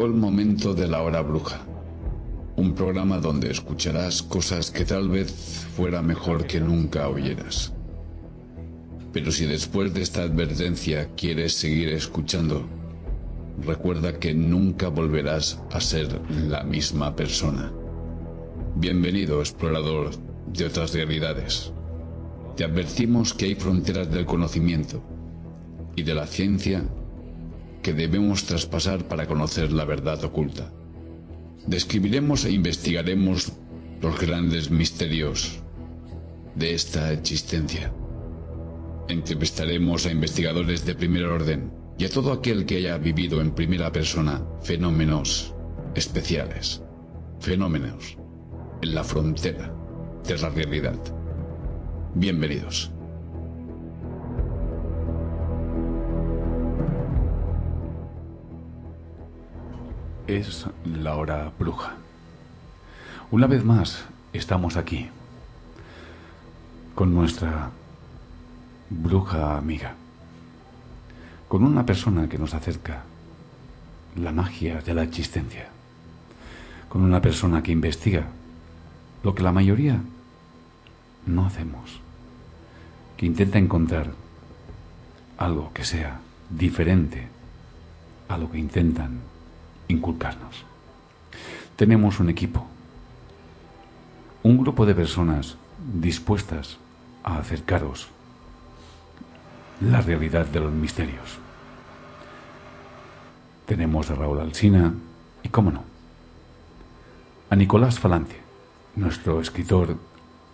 Llegó el momento de la hora bruja. Un programa donde escucharás cosas que tal vez fuera mejor que nunca oyeras. Pero si después de esta advertencia quieres seguir escuchando, recuerda que nunca volverás a ser la misma persona. Bienvenido, explorador de otras realidades. Te advertimos que hay fronteras del conocimiento y de la ciencia que debemos traspasar para conocer la verdad oculta. Describiremos e investigaremos los grandes misterios de esta existencia. Entrevistaremos a investigadores de primer orden y a todo aquel que haya vivido en primera persona fenómenos especiales, fenómenos en la frontera de la realidad. Bienvenidos. Es la hora bruja. Una vez más estamos aquí con nuestra bruja amiga, con una persona que nos acerca la magia de la existencia, con una persona que investiga lo que la mayoría no hacemos, que intenta encontrar algo que sea diferente a lo que intentan inculcarnos. Tenemos un equipo, un grupo de personas dispuestas a acercaros la realidad de los misterios. Tenemos a Raúl Alsina y, cómo no, a Nicolás Falante, nuestro escritor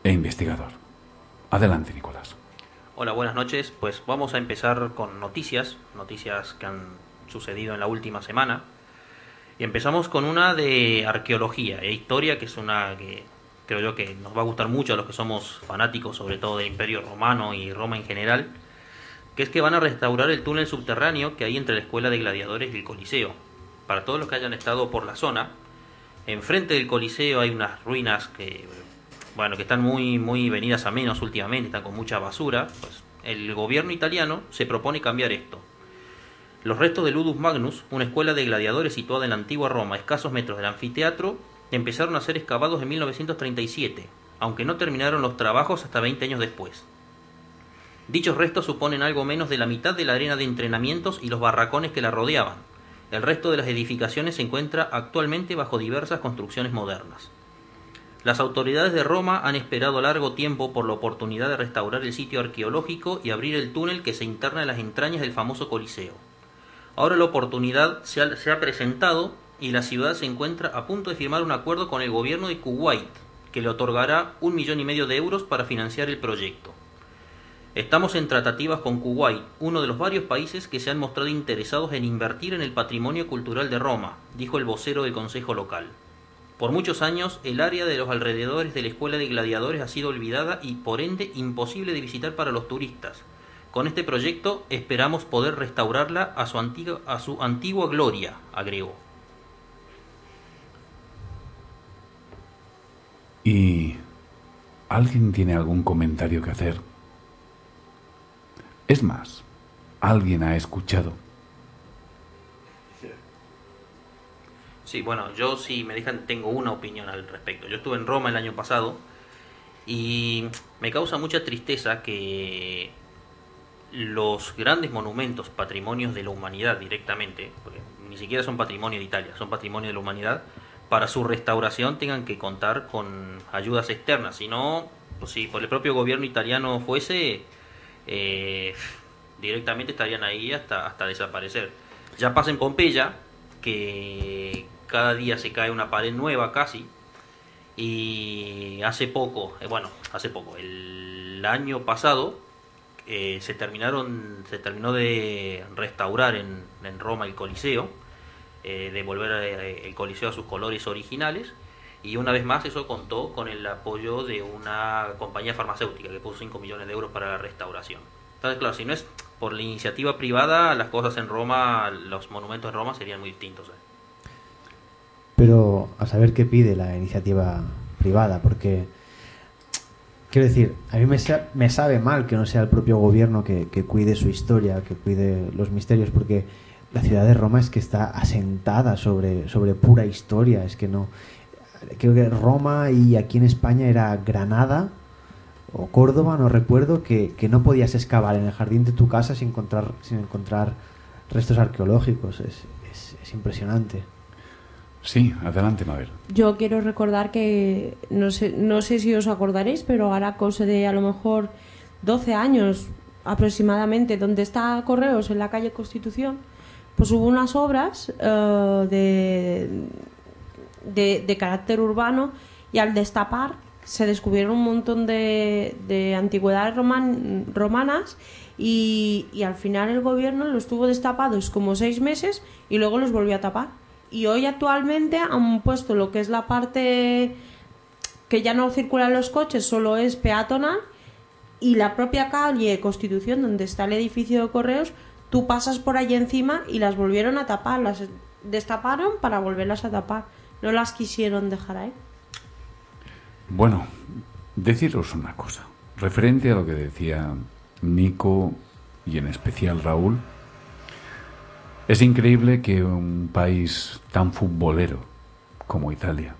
e investigador. Adelante, Nicolás. Hola, buenas noches. Pues vamos a empezar con noticias, noticias que han sucedido en la última semana. Y empezamos con una de arqueología e historia, que es una que creo yo que nos va a gustar mucho a los que somos fanáticos, sobre todo del Imperio Romano y Roma en general, que es que van a restaurar el túnel subterráneo que hay entre la Escuela de Gladiadores y el Coliseo. Para todos los que hayan estado por la zona, enfrente del Coliseo hay unas ruinas que, bueno, que están muy, muy venidas a menos últimamente, están con mucha basura. Pues el gobierno italiano se propone cambiar esto. Los restos de Ludus Magnus, una escuela de gladiadores situada en la antigua Roma, a escasos metros del anfiteatro, empezaron a ser excavados en 1937, aunque no terminaron los trabajos hasta 20 años después. Dichos restos suponen algo menos de la mitad de la arena de entrenamientos y los barracones que la rodeaban. El resto de las edificaciones se encuentra actualmente bajo diversas construcciones modernas. Las autoridades de Roma han esperado largo tiempo por la oportunidad de restaurar el sitio arqueológico y abrir el túnel que se interna en las entrañas del famoso Coliseo. Ahora la oportunidad se ha, se ha presentado y la ciudad se encuentra a punto de firmar un acuerdo con el gobierno de Kuwait, que le otorgará un millón y medio de euros para financiar el proyecto. Estamos en tratativas con Kuwait, uno de los varios países que se han mostrado interesados en invertir en el patrimonio cultural de Roma, dijo el vocero del Consejo local. Por muchos años, el área de los alrededores de la Escuela de Gladiadores ha sido olvidada y, por ende, imposible de visitar para los turistas. Con este proyecto esperamos poder restaurarla a su antigua, a su antigua gloria, agregó. ¿Y alguien tiene algún comentario que hacer? Es más, alguien ha escuchado. Sí, bueno, yo si me dejan tengo una opinión al respecto. Yo estuve en Roma el año pasado y me causa mucha tristeza que los grandes monumentos, patrimonios de la humanidad directamente, porque ni siquiera son patrimonio de Italia, son patrimonio de la humanidad, para su restauración tengan que contar con ayudas externas. Si no, pues si por el propio gobierno italiano fuese, eh, directamente estarían ahí hasta, hasta desaparecer. Ya pasa en Pompeya, que cada día se cae una pared nueva casi, y hace poco, eh, bueno, hace poco, el año pasado eh, se terminaron, se terminó de restaurar en, Roma el Coliseo, eh, de volver el Coliseo a sus colores originales, y una vez más eso contó con el apoyo de una compañía farmacéutica que puso 5 millones de euros para la restauración. Entonces, claro, si no es por la iniciativa privada, las cosas en Roma, los monumentos en Roma serían muy distintos. Pero a saber qué pide la iniciativa privada, porque quiero decir, a mí me, sabe mal que no sea el propio gobierno que, cuide su historia, que cuide los misterios, porque la ciudad de Roma es que está asentada sobre, sobre pura historia, es que no. Creo que Roma y aquí en España era Granada o Córdoba, no recuerdo, que, no podías excavar en el jardín de tu casa sin encontrar, sin encontrar restos arqueológicos. Es, es impresionante. Sí, adelante, Mabel. Yo quiero recordar que, no sé, no sé si os acordaréis, pero ahora cosa de a lo mejor 12 años aproximadamente, donde está Correos, en la calle Constitución, pues hubo unas obras eh, de, de, carácter urbano y al destapar se descubrieron un montón de, de antigüedades romanas y, y al final el gobierno los tuvo destapados como seis meses y luego los volvió a tapar y hoy actualmente han puesto lo que es la parte que ya no circulan los coches, solo es peatonal y la propia calle Constitución donde está el edificio de correos, tú pasas por allí encima y las volvieron a tapar, las destaparon para volverlas a tapar, no las quisieron dejar ahí. Bueno, deciros una cosa, referente a lo que decía Nico y en especial Raúl, es increíble que un país tan futbolero como Italia,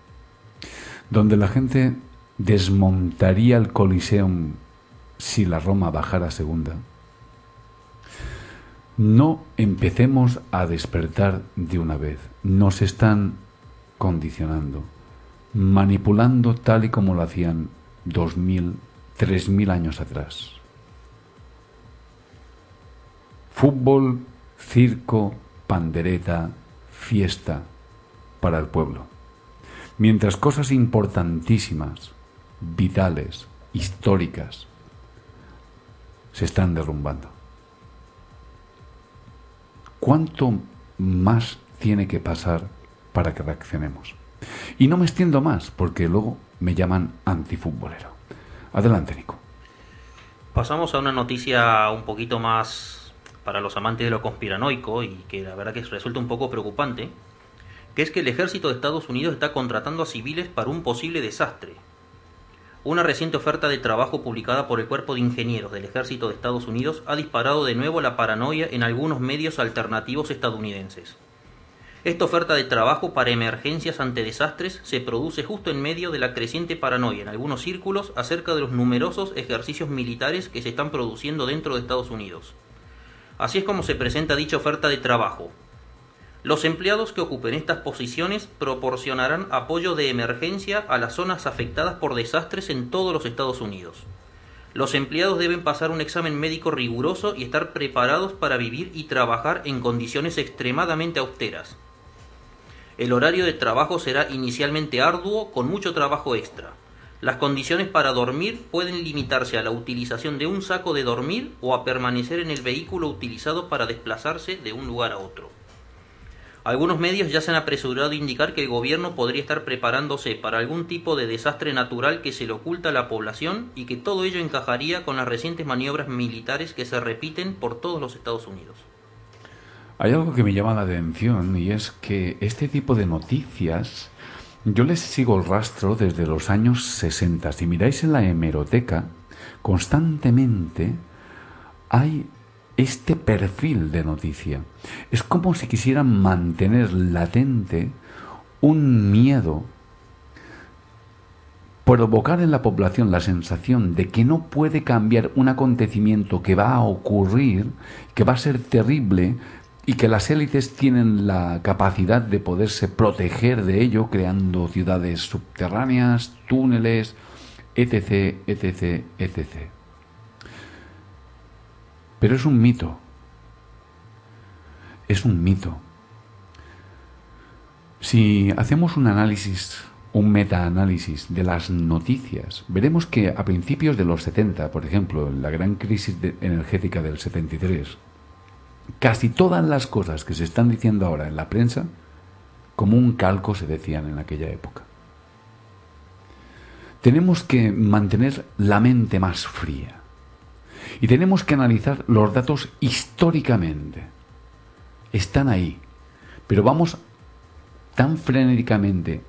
donde la gente desmontaría el Coliseum si la Roma bajara segunda, no empecemos a despertar de una vez. Nos están condicionando, manipulando tal y como lo hacían dos mil, tres mil años atrás. Fútbol circo, pandereta, fiesta para el pueblo. Mientras cosas importantísimas, vitales, históricas, se están derrumbando. ¿Cuánto más tiene que pasar para que reaccionemos? Y no me extiendo más, porque luego me llaman antifutbolero. Adelante, Nico. Pasamos a una noticia un poquito más para los amantes de lo conspiranoico y que la verdad que resulta un poco preocupante, que es que el ejército de Estados Unidos está contratando a civiles para un posible desastre. Una reciente oferta de trabajo publicada por el Cuerpo de Ingenieros del Ejército de Estados Unidos ha disparado de nuevo la paranoia en algunos medios alternativos estadounidenses. Esta oferta de trabajo para emergencias ante desastres se produce justo en medio de la creciente paranoia en algunos círculos acerca de los numerosos ejercicios militares que se están produciendo dentro de Estados Unidos. Así es como se presenta dicha oferta de trabajo. Los empleados que ocupen estas posiciones proporcionarán apoyo de emergencia a las zonas afectadas por desastres en todos los Estados Unidos. Los empleados deben pasar un examen médico riguroso y estar preparados para vivir y trabajar en condiciones extremadamente austeras. El horario de trabajo será inicialmente arduo con mucho trabajo extra. Las condiciones para dormir pueden limitarse a la utilización de un saco de dormir o a permanecer en el vehículo utilizado para desplazarse de un lugar a otro. Algunos medios ya se han apresurado a indicar que el gobierno podría estar preparándose para algún tipo de desastre natural que se le oculta a la población y que todo ello encajaría con las recientes maniobras militares que se repiten por todos los Estados Unidos. Hay algo que me llama la atención y es que este tipo de noticias yo les sigo el rastro desde los años 60. Si miráis en la hemeroteca, constantemente hay este perfil de noticia. Es como si quisieran mantener latente un miedo, provocar en la población la sensación de que no puede cambiar un acontecimiento que va a ocurrir, que va a ser terrible, y que las élites tienen la capacidad de poderse proteger de ello creando ciudades subterráneas, túneles, etc., etc., etc. Pero es un mito. Es un mito. Si hacemos un análisis, un metaanálisis de las noticias, veremos que a principios de los 70, por ejemplo, en la gran crisis energética del 73, casi todas las cosas que se están diciendo ahora en la prensa, como un calco se decían en aquella época. Tenemos que mantener la mente más fría y tenemos que analizar los datos históricamente. Están ahí, pero vamos tan frenéticamente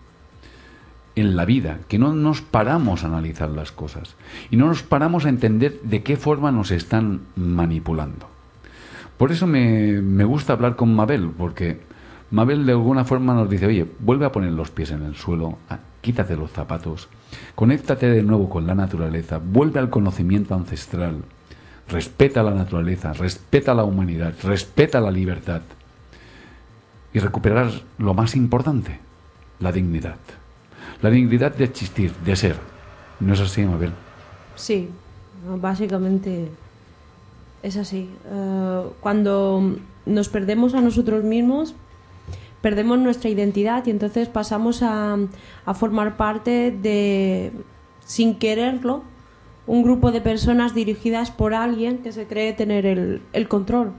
en la vida que no nos paramos a analizar las cosas y no nos paramos a entender de qué forma nos están manipulando. Por eso me, gusta hablar con Mabel, porque Mabel de alguna forma nos dice, oye, vuelve a poner los pies en el suelo, ah, quítate los zapatos, conéctate de nuevo con la naturaleza, vuelve al conocimiento ancestral, respeta la naturaleza, respeta la humanidad, respeta la libertad y recuperar lo más importante, la dignidad. La dignidad de existir, de ser. ¿No es así, Mabel? Sí, básicamente es así. Eh, cuando nos perdemos a nosotros mismos, perdemos nuestra identidad y entonces pasamos a, formar parte de, sin quererlo, un grupo de personas dirigidas por alguien que se cree tener el, el control.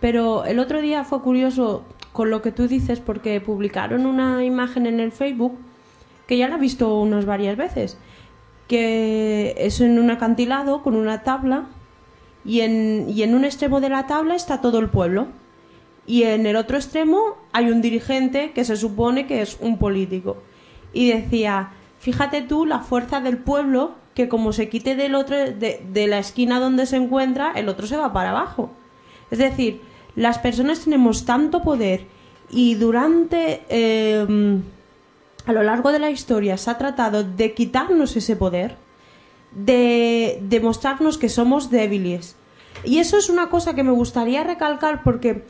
Pero el otro día fue curioso con lo que tú dices porque publicaron una imagen en el Facebook que ya la he visto unas varias veces, que es en un acantilado con una tabla y en, y en un extremo de la tabla está todo el pueblo. Y en el otro extremo hay un dirigente que se supone que es un político. Y decía, fíjate tú la fuerza del pueblo que como se quite del otro, de, de la esquina donde se encuentra, el otro se va para abajo. Es decir, las personas tenemos tanto poder y durante em, a lo largo de la historia se ha tratado de quitarnos ese poder de demostrarnos que somos débiles. Y eso es una cosa que me gustaría recalcar porque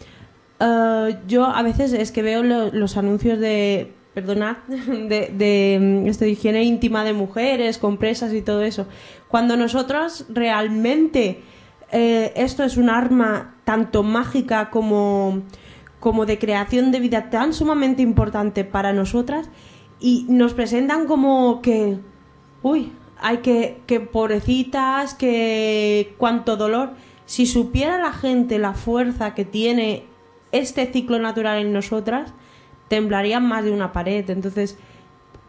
eh, yo a veces es que veo los anuncios de, perdonad, de, de, este, de higiene íntima de mujeres, compresas y todo eso. Cuando nosotros realmente eh, esto es un arma tanto mágica como, como de creación de vida tan sumamente importante para nosotras y nos presentan como que, uy, hay que, que pobrecitas, que cuánto dolor. Si supiera la gente la fuerza que tiene este ciclo natural en nosotras, temblarían más de una pared. Entonces,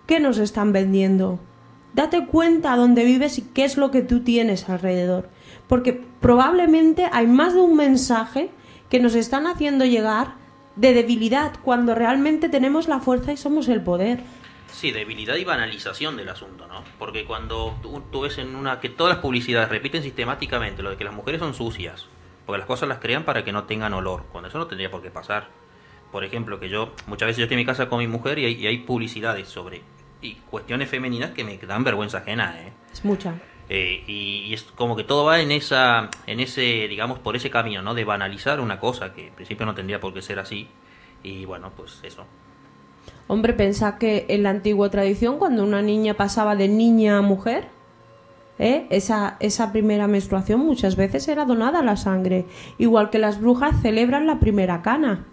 ¿qué nos están vendiendo? Date cuenta dónde vives y qué es lo que tú tienes alrededor. Porque probablemente hay más de un mensaje que nos están haciendo llegar de debilidad cuando realmente tenemos la fuerza y somos el poder. Sí, debilidad y banalización del asunto, ¿no? Porque cuando tú, ves en una que todas las publicidades repiten sistemáticamente lo de que las mujeres son sucias, porque las cosas las crean para que no tengan olor, cuando eso no tendría por qué pasar. Por ejemplo, que yo muchas veces yo estoy en mi casa con mi mujer y hay, publicidades sobre y cuestiones femeninas que me dan vergüenza ajena, ¿eh? Es mucha. Eh, y, es como que todo va en esa, en ese, digamos, por ese camino, ¿no? De banalizar una cosa que en principio no tendría por qué ser así. Y bueno, pues eso. Hombre, pensa que en la antigua tradición, cuando una niña pasaba de niña a mujer, ¿eh? esa, esa primera menstruación muchas veces era donada la sangre. Igual que las brujas celebran la primera cana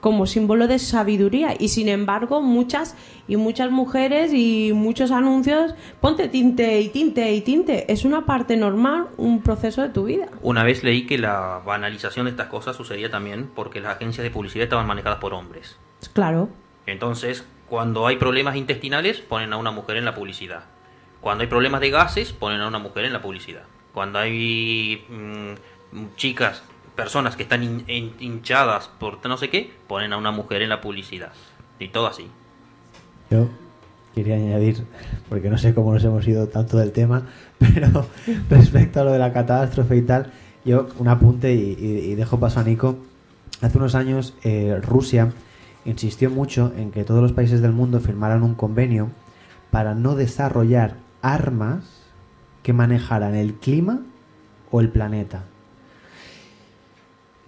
como símbolo de sabiduría. Y sin embargo muchas y muchas mujeres y muchos anuncios ponte tinte y tinte y tinte. Es una parte normal un proceso de tu vida. Una vez leí que la banalización de estas cosas sucedía también porque las agencias de publicidad estaban manejadas por hombres. Claro entonces, cuando hay problemas intestinales, ponen a una mujer en la publicidad. Cuando hay problemas de gases, ponen a una mujer en la publicidad. Cuando hay mm, chicas, personas que están hinchadas por no sé qué, ponen a una mujer en la publicidad. Y todo así. Yo quería añadir, porque no sé cómo nos hemos ido tanto del tema, pero respecto a lo de la catástrofe y tal, yo un apunte y, dejo paso a Nico. Hace unos años eh, Rusia insistió mucho en que todos los países del mundo firmaran un convenio para no desarrollar armas que manejaran el clima o el planeta.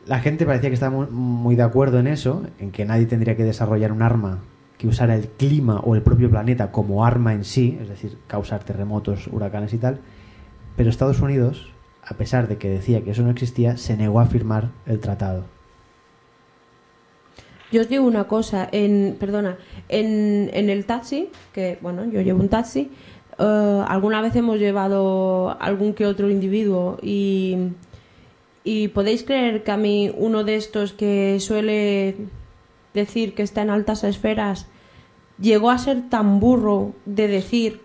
la gente parecía que estaba muy, de acuerdo en eso, en que nadie tendría que desarrollar un arma que usara el clima o el propio planeta como arma en sí, es decir, causar terremotos, huracanes y tal. Pero Estados Unidos, a pesar de que decía que eso no existía, se negó a firmar el tratado. Yo os digo una cosa, en, perdona, en, el taxi, que bueno, yo llevo un taxi, eh, alguna vez hemos llevado algún que otro individuo y, podéis creer que a mí uno de estos que suele decir que está en altas esferas llegó a ser tan burro de decir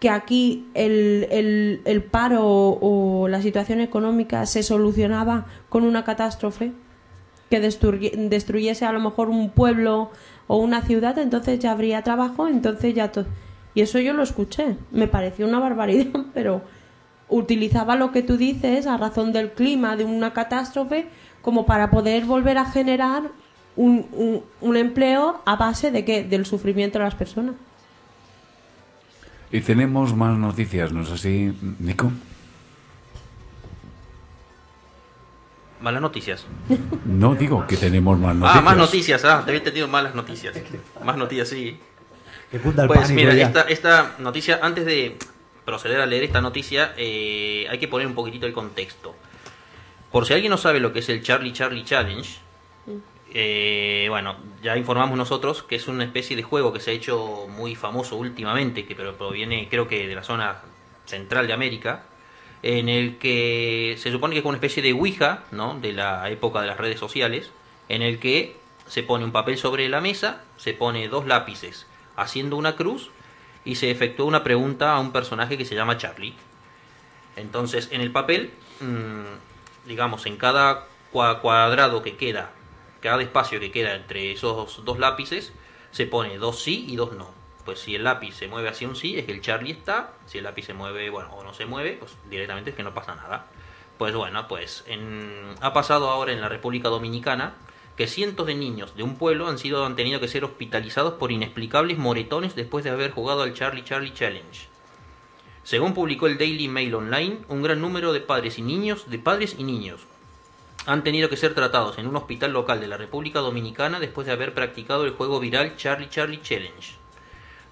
que aquí el paro o la situación económica se solucionaba con una catástrofe que destruye- destruyese a lo mejor un pueblo o una ciudad, entonces ya habría trabajo, entonces ya todo. Y eso yo lo escuché, me pareció una barbaridad, pero utilizaba lo que tú dices a razón del clima, de una catástrofe, como para poder volver a generar un, un, un empleo a base de qué? Del sufrimiento de las personas. Y tenemos más noticias, ¿no es así, Nico? Malas noticias. No digo que tenemos más noticias. Ah, más noticias. Ah, te había entendido malas noticias. Más noticias, sí. Pues mira, esta, esta noticia, antes de proceder a leer esta noticia, eh, hay que poner un poquitito el contexto. Por si alguien no sabe lo que es el Charlie Charlie Challenge, eh, bueno, ya informamos nosotros que es una especie de juego que se ha hecho muy famoso últimamente, que pero proviene creo que de la zona central de América, en el que se supone que es una especie de Ouija, ¿no? De la época de las redes sociales, en el que se pone un papel sobre la mesa, se pone dos lápices haciendo una cruz y se efectúa una pregunta a un personaje que se llama Charlie. Entonces, en el papel, mm, digamos, en cada cua- cuadrado que queda, cada espacio que queda entre esos dos lápices, se pone dos sí y dos no. Pues si el lápiz se mueve hacia un sí, es que el Charlie está. Si el lápiz se mueve, bueno, o no se mueve, pues directamente es que no pasa nada. Pues bueno, pues en- ha pasado ahora en la República Dominicana que cientos de niños de un pueblo han sido han tenido que ser hospitalizados por inexplicables moretones después de haber jugado al Charlie Charlie Challenge. Según publicó el Daily Mail Online, un gran número de padres y niños, de padres y niños, han tenido que ser tratados en un hospital local de la República Dominicana después de haber practicado el juego viral Charlie Charlie Challenge.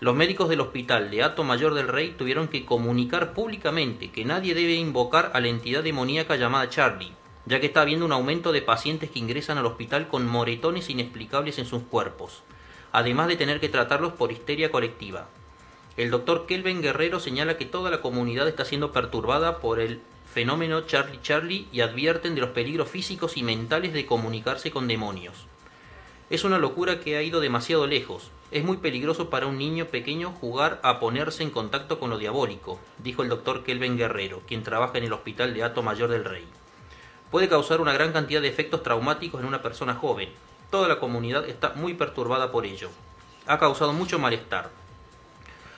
Los médicos del hospital de Ato Mayor del Rey tuvieron que comunicar públicamente que nadie debe invocar a la entidad demoníaca llamada Charlie, ya que está habiendo un aumento de pacientes que ingresan al hospital con moretones inexplicables en sus cuerpos, además de tener que tratarlos por histeria colectiva. El doctor Kelvin Guerrero señala que toda la comunidad está siendo perturbada por el fenómeno Charlie Charlie y advierten de los peligros físicos y mentales de comunicarse con demonios. Es una locura que ha ido demasiado lejos. Es muy peligroso para un niño pequeño jugar a ponerse en contacto con lo diabólico, dijo el doctor Kelvin Guerrero, quien trabaja en el hospital de Ato Mayor del Rey. Puede causar una gran cantidad de efectos traumáticos en una persona joven. Toda la comunidad está muy perturbada por ello. Ha causado mucho malestar.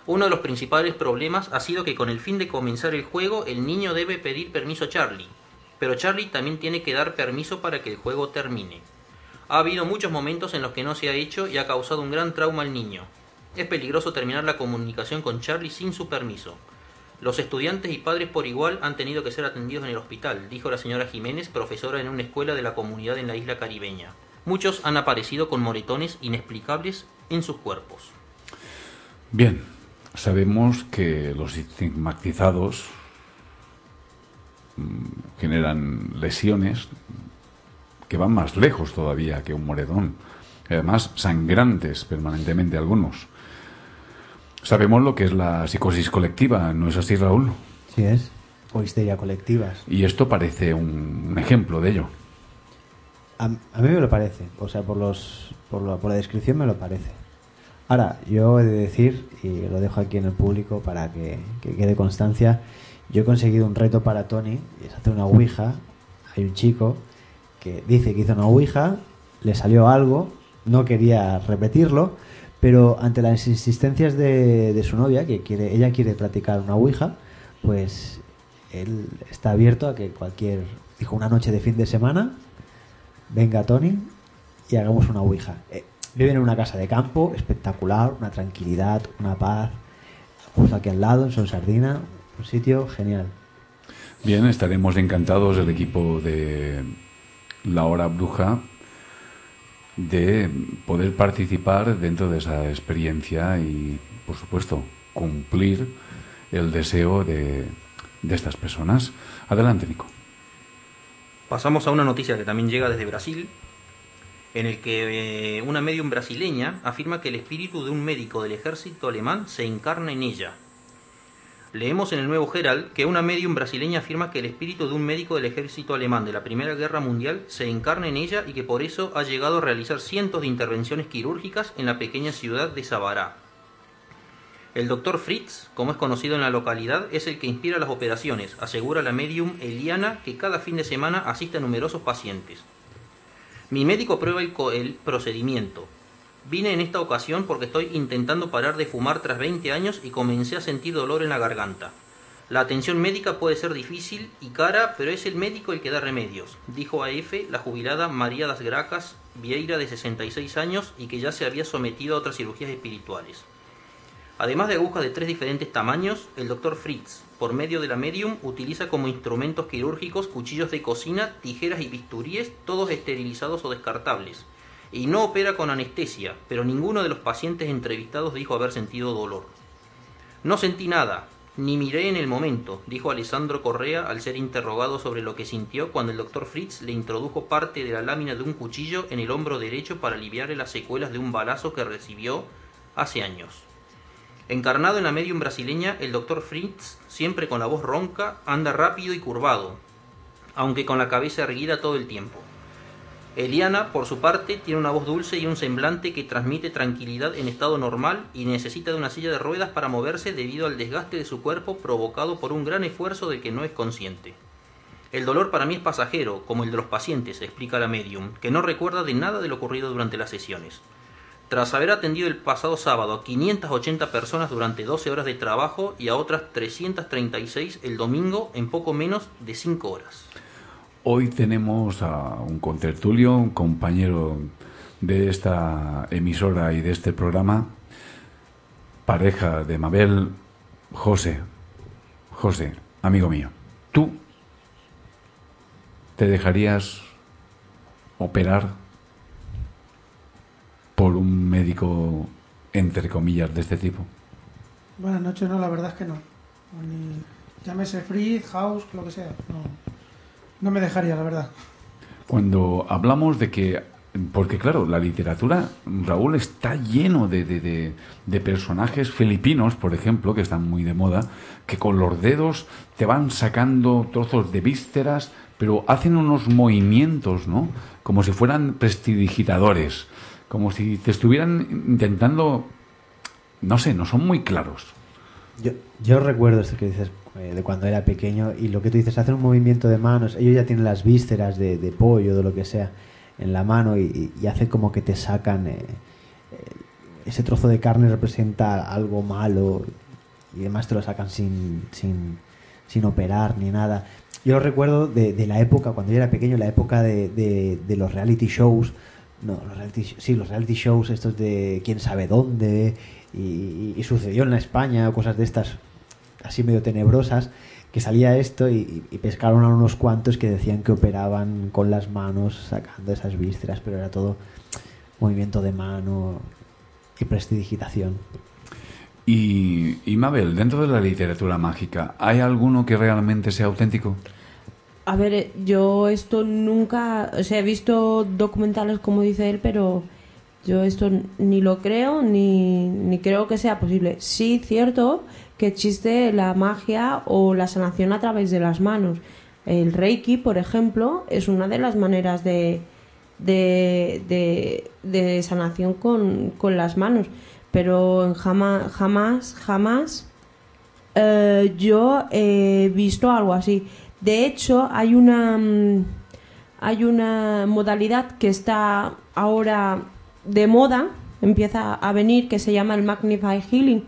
Uno de los principales problemas ha sido que con el fin de comenzar el juego el niño debe pedir permiso a Charlie, pero Charlie también tiene que dar permiso para que el juego termine. Ha habido muchos momentos en los que no se ha hecho y ha causado un gran trauma al niño. Es peligroso terminar la comunicación con Charlie sin su permiso. Los estudiantes y padres por igual han tenido que ser atendidos en el hospital, dijo la señora Jiménez, profesora en una escuela de la comunidad en la isla caribeña. Muchos han aparecido con moretones inexplicables en sus cuerpos. Bien, sabemos que los estigmatizados mm, generan lesiones que van más lejos todavía que un moretón. Además, sangrantes permanentemente algunos. Sabemos lo que es la psicosis colectiva, ¿no es así, Raúl? Sí es. O histeria colectivas. Y esto parece un, un ejemplo de ello. A, a mí me lo parece. O sea, por, los, por, la, por la descripción me lo parece. Ahora, yo he de decir, y lo dejo aquí en el público para que, que quede constancia, yo he conseguido un reto para Tony, y es hacer una ouija. Hay un chico que dice que hizo una ouija, le salió algo, no quería repetirlo, pero ante las insistencias de, su novia, que quiere, ella quiere practicar una ouija, pues él está abierto a que cualquier, dijo una noche de fin de semana, venga Tony y hagamos una ouija. Eh, viven en una casa de campo espectacular, una tranquilidad, una paz, justo aquí al lado, en Son Sardina, un sitio genial. Bien, estaremos encantados el equipo de la hora bruja de poder participar dentro de esa experiencia y, por supuesto, cumplir el deseo de, de estas personas. Adelante, Nico. Pasamos a una noticia que también llega desde Brasil, en el que eh, una medium brasileña afirma que el espíritu de un médico del ejército alemán se encarna en ella. Leemos en el Nuevo Herald que una medium brasileña afirma que el espíritu de un médico del ejército alemán de la Primera Guerra Mundial se encarna en ella y que por eso ha llegado a realizar cientos de intervenciones quirúrgicas en la pequeña ciudad de Sabará. El doctor Fritz, como es conocido en la localidad, es el que inspira las operaciones, asegura la medium Eliana, que cada fin de semana asiste a numerosos pacientes. Mi médico prueba el, el procedimiento. Vine en esta ocasión porque estoy intentando parar de fumar tras 20 años y comencé a sentir dolor en la garganta. La atención médica puede ser difícil y cara, pero es el médico el que da remedios, dijo a F la jubilada María das Gracas Vieira de 66 años y que ya se había sometido a otras cirugías espirituales. Además de agujas de tres diferentes tamaños, el Dr. Fritz, por medio de la medium, utiliza como instrumentos quirúrgicos cuchillos de cocina, tijeras y bisturíes, todos esterilizados o descartables y no opera con anestesia, pero ninguno de los pacientes entrevistados dijo haber sentido dolor. No sentí nada, ni miré en el momento, dijo Alessandro Correa al ser interrogado sobre lo que sintió cuando el doctor Fritz le introdujo parte de la lámina de un cuchillo en el hombro derecho para aliviarle las secuelas de un balazo que recibió hace años. Encarnado en la medium brasileña, el doctor Fritz, siempre con la voz ronca, anda rápido y curvado, aunque con la cabeza erguida todo el tiempo. Eliana, por su parte, tiene una voz dulce y un semblante que transmite tranquilidad en estado normal y necesita de una silla de ruedas para moverse debido al desgaste de su cuerpo provocado por un gran esfuerzo del que no es consciente. El dolor para mí es pasajero, como el de los pacientes, explica la medium, que no recuerda de nada de lo ocurrido durante las sesiones. Tras haber atendido el pasado sábado a 580 personas durante 12 horas de trabajo y a otras 336 el domingo en poco menos de 5 horas. Hoy tenemos a un contertulio, un compañero de esta emisora y de este programa, pareja de Mabel, José. José, amigo mío, ¿tú te dejarías operar por un médico, entre comillas, de este tipo? Buenas noches, no, la verdad es que no. Ni, llámese Fritz, House, lo que sea. No. No me dejaría, la verdad. Cuando hablamos de que, porque claro, la literatura, Raúl, está lleno de, de, de, personajes filipinos, por ejemplo, que están muy de moda, que con los dedos te van sacando trozos de vísceras, pero hacen unos movimientos, ¿no? Como si fueran prestidigitadores, como si te estuvieran intentando, no sé, no son muy claros. Yo, yo recuerdo esto que dices, eh, de cuando era pequeño y lo que tú dices, hacen un movimiento de manos, ellos ya tienen las vísceras de, de pollo, de lo que sea, en la mano y, hace como que te sacan, eh, eh, ese trozo de carne representa algo malo y además te lo sacan sin, sin, sin operar ni nada. Yo recuerdo de, de, la época, cuando yo era pequeño, la época de, de, de los reality shows, no, los reality, sí, los reality shows estos de quién sabe dónde y, y, sucedió en la España, cosas de estas así medio tenebrosas, que salía esto y, y, pescaron a unos cuantos que decían que operaban con las manos sacando esas vísceras, pero era todo movimiento de mano y prestidigitación. Y, y Mabel, dentro de la literatura mágica, ¿hay alguno que realmente sea auténtico? A ver, yo esto nunca, o sea, he visto documentales como dice él, pero yo esto ni lo creo ni, ni creo que sea posible. Sí, cierto que existe la magia o la sanación a través de las manos. El Reiki, por ejemplo, es una de las maneras de, de, de, sanación con, con, las manos. Pero jamás, jamás, jamás eh, yo he visto algo así. De hecho, hay una, mm, hay una modalidad que está ahora de moda, empieza a venir, que se llama el Magnify Healing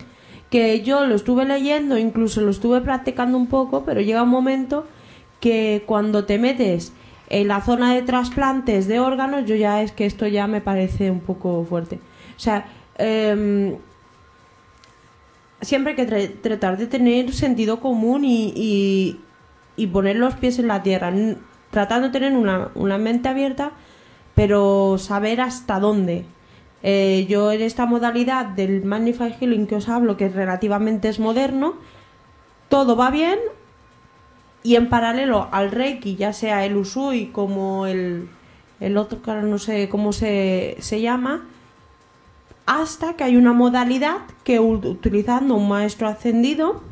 que yo lo estuve leyendo, incluso lo estuve practicando un poco, pero llega un momento que cuando te metes en la zona de trasplantes de órganos, yo ya es que esto ya me parece un poco fuerte. O sea, eh, siempre hay que tra tratar de tener sentido común y, y, y, poner los pies en la tierra. tratando de tener una, una mente abierta, pero saber hasta dónde. Eh, yo en esta modalidad del Magnify Healing que os hablo, que relativamente es moderno, todo va bien y en paralelo al Reiki, ya sea el Usui como el, el otro que no sé cómo se, se llama, hasta que hay una modalidad que utilizando un maestro ascendido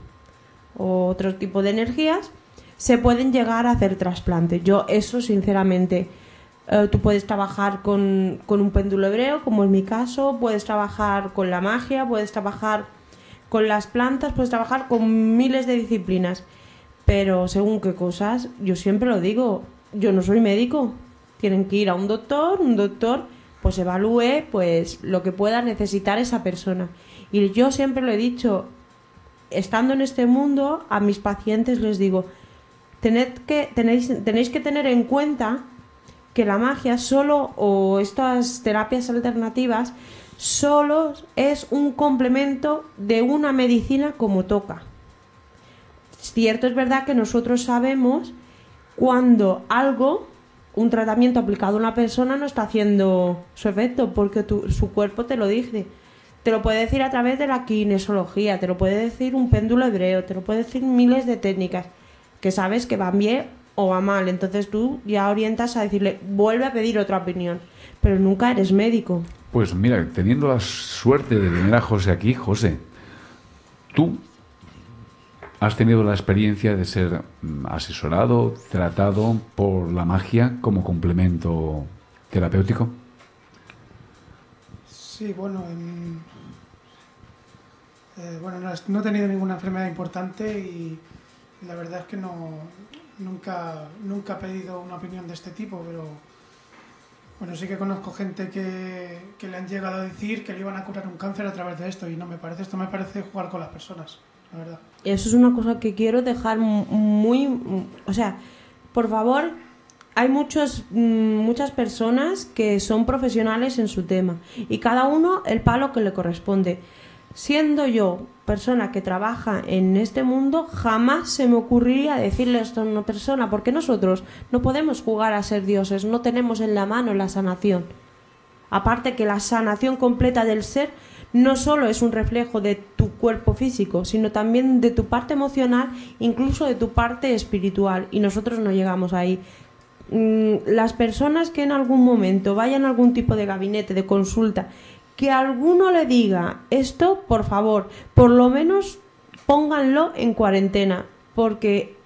o otro tipo de energías se pueden llegar a hacer trasplantes. Yo eso sinceramente, eh, tú puedes trabajar con, con un péndulo hebreo, como es mi caso, puedes trabajar con la magia, puedes trabajar con las plantas, puedes trabajar con miles de disciplinas. Pero según qué cosas, yo siempre lo digo, yo no soy médico. Tienen que ir a un doctor, un doctor pues evalúe pues lo que pueda necesitar esa persona. Y yo siempre lo he dicho, estando en este mundo, a mis pacientes les digo, tened que, tenéis, tenéis que tener en cuenta que la magia solo o estas terapias alternativas solo es un complemento de una medicina como toca. Cierto es verdad que nosotros sabemos cuando algo, un tratamiento aplicado a una persona no está haciendo su efecto porque tu- su cuerpo te lo dice. Te lo puede decir a través de la kinesiología, te lo puede decir un péndulo hebreo, te lo puede decir miles de técnicas que sabes que van bien o va mal. Entonces tú ya orientas a decirle, vuelve a pedir otra opinión, pero nunca eres médico. Pues mira, teniendo la suerte de tener a José aquí, José, tú has tenido la experiencia de ser mm, asesorado, tratado por la magia como complemento terapéutico. Sí, bueno, en- eh, bueno no, no he tenido ninguna enfermedad importante y la verdad es que no nunca nunca he pedido una opinión de este tipo, pero bueno sí que conozco gente que, que le han llegado a decir que le iban a curar un cáncer a través de esto y no me parece esto me parece jugar con las personas, la verdad. Eso es una cosa que quiero dejar mu- muy... mu- O sea, por favor, hay muchos, mm, muchas personas que son profesionales en su tema y cada uno el palo que le corresponde. Siendo yo persona que trabaja en este mundo, jamás se me ocurriría decirle esto a una persona, porque nosotros no podemos jugar a ser dioses, no tenemos en la mano la sanación. Aparte que la sanación completa del ser no solo es un reflejo de tu cuerpo físico, sino también de tu parte emocional, incluso de tu parte espiritual, y nosotros no llegamos ahí. Mm, Las personas que en algún momento vayan a algún tipo de gabinete, de consulta, que alguno le diga esto, por favor, por lo menos pónganlo en cuarentena, porque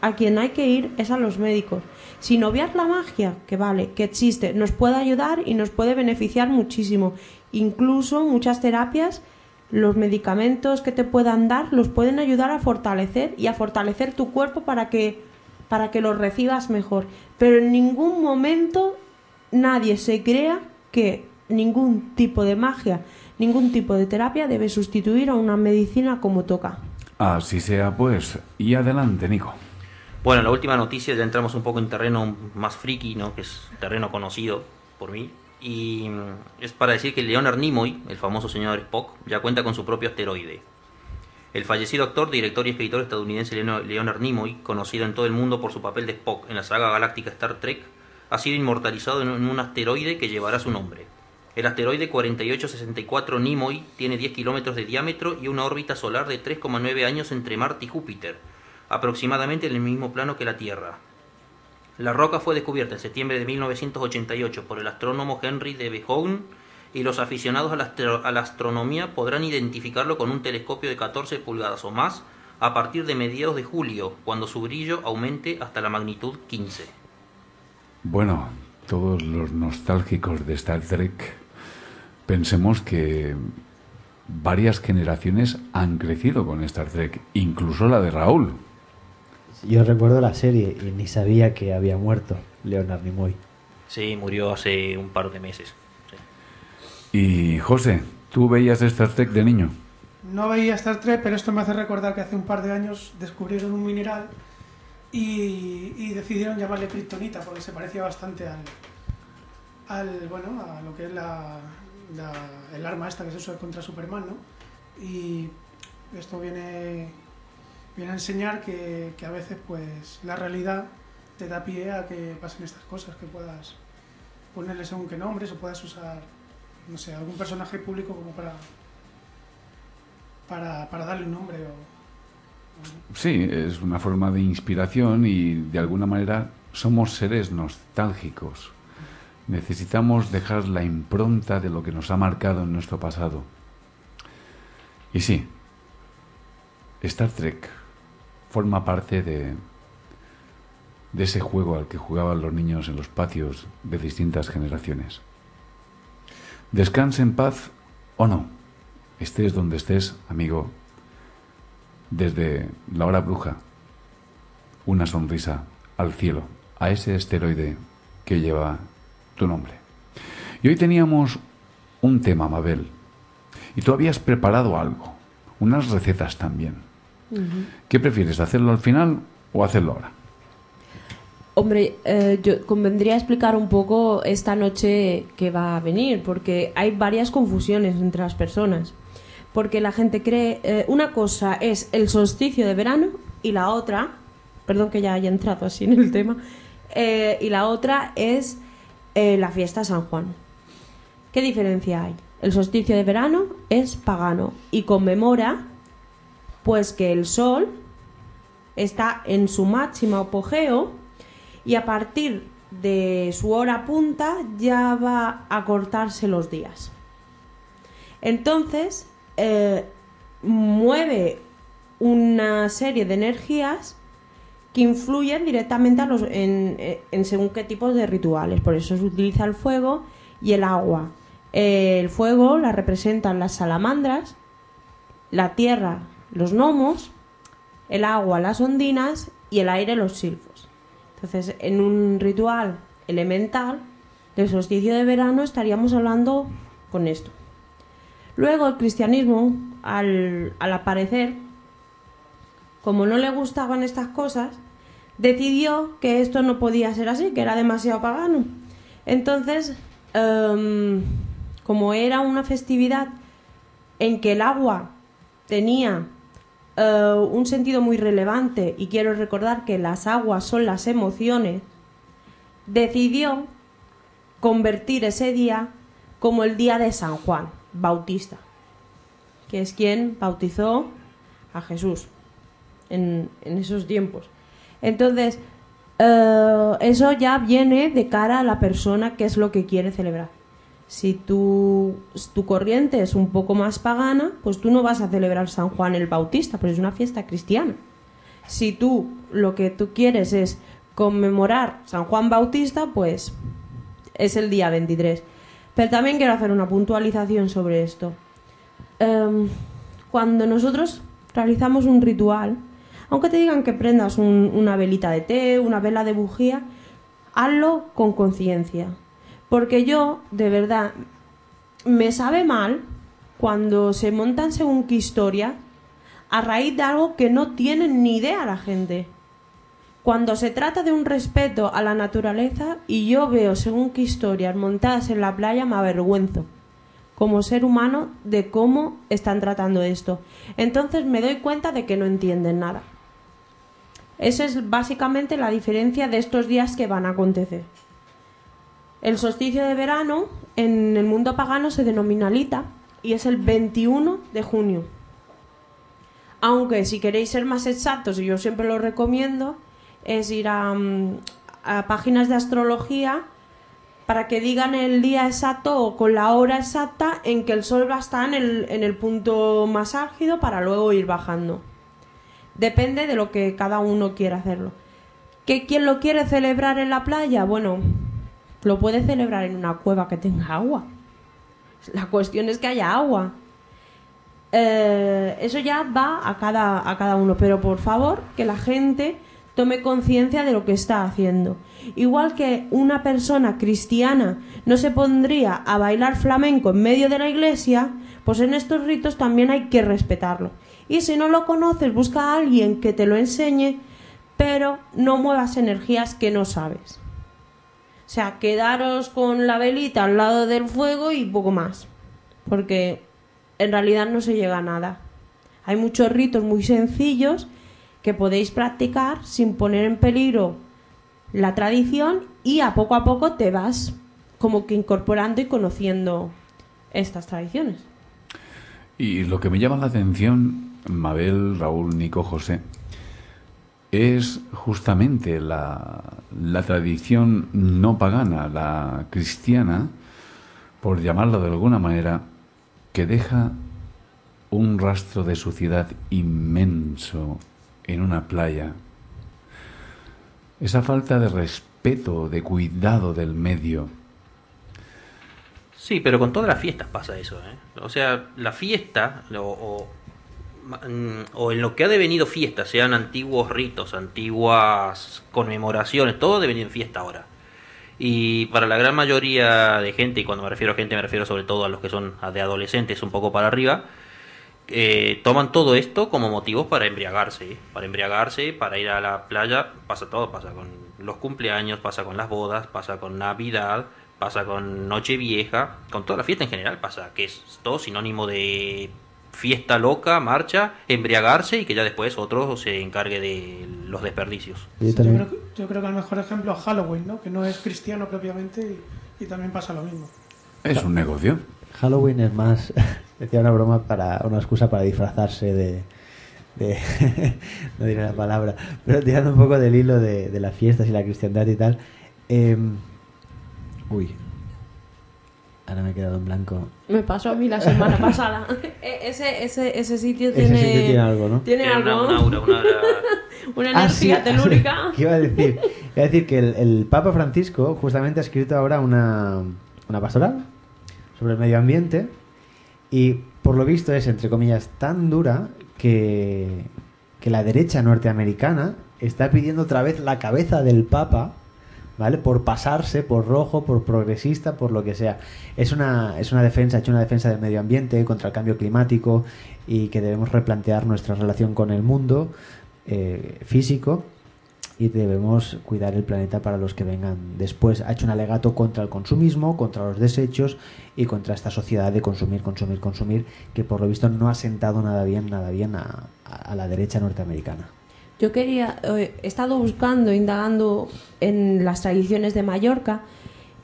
a quien hay que ir es a los médicos. Sin obviar la magia, que vale, que existe, nos puede ayudar y nos puede beneficiar muchísimo. Incluso muchas terapias, los medicamentos que te puedan dar, los pueden ayudar a fortalecer y a fortalecer tu cuerpo para que, para que los recibas mejor. Pero en ningún momento nadie se crea que ningún tipo de magia, ningún tipo de terapia debe sustituir a una medicina como toca. Así sea, pues. Y adelante, Nico. Bueno, la última noticia ya entramos un poco en terreno más friki, ¿no? Que es terreno conocido por mí. Y mm, es para decir que Leonard Nimoy, el famoso señor Spock, ya cuenta con su propio asteroide. El fallecido actor, director y escritor estadounidense Leonard Nimoy, conocido en todo el mundo por su papel de Spock en la saga galáctica Star Trek, ha sido inmortalizado en un asteroide que llevará su nombre. El asteroide 4864 Nimoy tiene 10 kilómetros de diámetro y una órbita solar de 3,9 años entre Marte y Júpiter, aproximadamente en el mismo plano que la Tierra. La roca fue descubierta en septiembre de 1988 por el astrónomo Henry de Behogne y los aficionados a la, a la astronomía podrán identificarlo con un telescopio de 14 pulgadas o más a partir de mediados de julio, cuando su brillo aumente hasta la magnitud 15. Bueno, todos los nostálgicos de Star Trek, pensemos que varias generaciones han crecido con Star Trek, incluso la de Raúl. Yo recuerdo la serie y ni sabía que había muerto Leonard Nimoy. Sí, murió hace un par de meses. Sí. Y José, ¿tú veías Star Trek de niño? No veía Star Trek, pero esto me hace recordar que hace un par de años descubrieron un mineral y, y decidieron llamarle kriptonita porque se parecía bastante al, al bueno, a lo que es la, el arma esta que se usa contra Superman, ¿no? Y esto viene, viene a enseñar que, a veces pues la realidad te da pie a que pasen estas cosas, que puedas ponerle según qué nombres o puedas usar, no sé, algún personaje público como para, para, para darle un nombre o... Sí, es una forma de inspiración y de alguna manera somos seres nostálgicos. Necesitamos dejar la impronta de lo que nos ha marcado en nuestro pasado. Y sí, Star Trek forma parte de, ese juego al que jugaban los niños en los patios de distintas generaciones. Descanse en paz o no, estés donde estés, amigo, desde la hora bruja, una sonrisa al cielo, a ese esteroide que lleva tu nombre. Y hoy teníamos un tema, Mabel, y tú habías preparado algo, unas recetas también. ¿Qué prefieres, hacerlo al final o hacerlo ahora? Hombre, eh, yo convendría explicar un poco esta noche que va a venir, porque hay varias confusiones entre las personas. Porque la gente cree, eh, una cosa es el solsticio de verano y la otra, perdón que ya haya entrado así en el tema, eh, y la otra es la fiesta de San Juan. ¿Qué diferencia hay? El solsticio de verano es pagano y conmemora pues que el sol está en su máximo apogeo y a partir de su hora punta ya va a cortarse los días. Entonces, eh, mueve una serie de energías influyen directamente en, según qué tipos de rituales. Por eso se utiliza el fuego y el agua. el fuego la representan las salamandras, la tierra, los gnomos, el agua, las ondinas y el aire, los silfos. Entonces, en un ritual elemental del solsticio de verano estaríamos hablando con esto. Luego el cristianismo, al, al aparecer, como no le gustaban estas cosas, decidió que esto no podía ser así, que era demasiado pagano. Entonces, em, como era una festividad en que el agua tenía eh, un sentido muy relevante, y quiero recordar que las aguas son las emociones, decidió convertir ese día como el día de San Juan Bautista, que es quien bautizó a Jesús en, esos tiempos. Entonces, eh, eso ya viene de cara a la persona que es lo que quiere celebrar. Si tu, tu corriente es un poco más pagana, pues tú no vas a celebrar San Juan el Bautista, pues es una fiesta cristiana. Si tú lo que tú quieres es conmemorar San Juan Bautista, pues es el día 23. Pero también quiero hacer una puntualización sobre esto. Em, cuando nosotros realizamos un ritual, aunque te digan que prendas una velita de té, una vela de bujía, hazlo con conciencia. Porque yo, de verdad, me sabe mal cuando se montan según qué historia a raíz de algo que no tienen ni idea la gente. Cuando se trata de un respeto a la naturaleza y yo veo según qué historias montadas en la playa, me avergüenzo como ser humano de cómo están tratando esto. Entonces me doy cuenta de que no entienden nada. Esa es básicamente la diferencia de estos días que van a acontecer. El solsticio de verano en el mundo pagano se denomina Lita y es el 21 de junio. Aunque si queréis ser más exactos, y yo siempre lo recomiendo, es ir a, mm, páginas de astrología para que digan el día exacto o con la hora exacta en que el sol va a estar en el, en el punto más álgido para luego ir bajando. Depende de lo que cada uno quiera hacerlo. ¿Que quien lo quiere celebrar en la playa? Bueno, lo puede celebrar en una cueva que tenga agua. La cuestión es que haya agua. Eh, eso ya va a cada, a cada uno, pero por favor que la gente tome conciencia de lo que está haciendo. Igual que una persona cristiana no se pondría a bailar flamenco en medio de la iglesia, pues en estos ritos también hay que respetarlo. Y si no lo conoces, busca a alguien que te lo enseñe, pero no muevas energías que no sabes. O sea, quedaros con la velita al lado del fuego y poco más. Porque en realidad no se llega a nada. Hay muchos ritos muy sencillos que podéis practicar sin poner en peligro la tradición y a poco a poco te vas como que incorporando y conociendo estas tradiciones. Y lo que me llama la atención, Mabel, Raúl, Nico, José, es justamente la, la tradición no pagana, la cristiana, por llamarlo de alguna manera, que deja un rastro de suciedad inmenso en una playa. Esa falta de respeto, de cuidado del medio. Sí, pero con todas las fiestas pasa eso. ¿eh? O sea, la fiesta, o, mm, o, en lo que ha devenido fiesta, sean antiguos ritos, antiguas conmemoraciones, todo ha devenido en fiesta ahora. Y para la gran mayoría de gente, y cuando me refiero a gente me refiero sobre todo a los que son de adolescentes un poco para arriba, eh, toman todo esto como motivos para embriagarse, para embriagarse, para ir a la playa, pasa todo, pasa con los cumpleaños, pasa con las bodas, pasa con Navidad, pasa con Nochevieja, con toda la fiesta en general pasa, que es todo sinónimo de fiesta loca, marcha, embriagarse y que ya después otro se encargue de los desperdicios. Yo creo, yo creo, que el mejor ejemplo es Halloween, ¿no? que no es cristiano propiamente y, y también pasa lo mismo. Es un negocio. Halloween es más decía una broma para una excusa para disfrazarse de, no diré la palabra pero tirando un poco del hilo de, las fiestas y la cristiandad y tal em, uy ahora me he quedado en blanco. Me pasó a mí la semana pasada. E, ese, ese, ese sitio tiene tiene algo ¿no? tiene, algo. una, una, una, una energía telúrica. ¿Qué iba a decir? iba a decir que el, el Papa Francisco justamente ha escrito ahora una, una pastoral sobre el medio ambiente y por lo visto es, entre comillas, tan dura que, que la derecha norteamericana está pidiendo otra vez la cabeza del Papa, ¿vale? Por pasarse, por rojo, por progresista, por lo que sea. Es una, es una defensa, ha hecho una defensa del medio ambiente contra el cambio climático y que debemos replantear nuestra relación con el mundo eh, físico y debemos cuidar el planeta para los que vengan después. Ha hecho un alegato contra el consumismo, contra los desechos y contra esta sociedad de consumir, consumir, consumir, que por lo visto no ha sentado nada bien, nada bien a, la derecha norteamericana. Yo quería, eh, he estado buscando, indagando en las tradiciones de Mallorca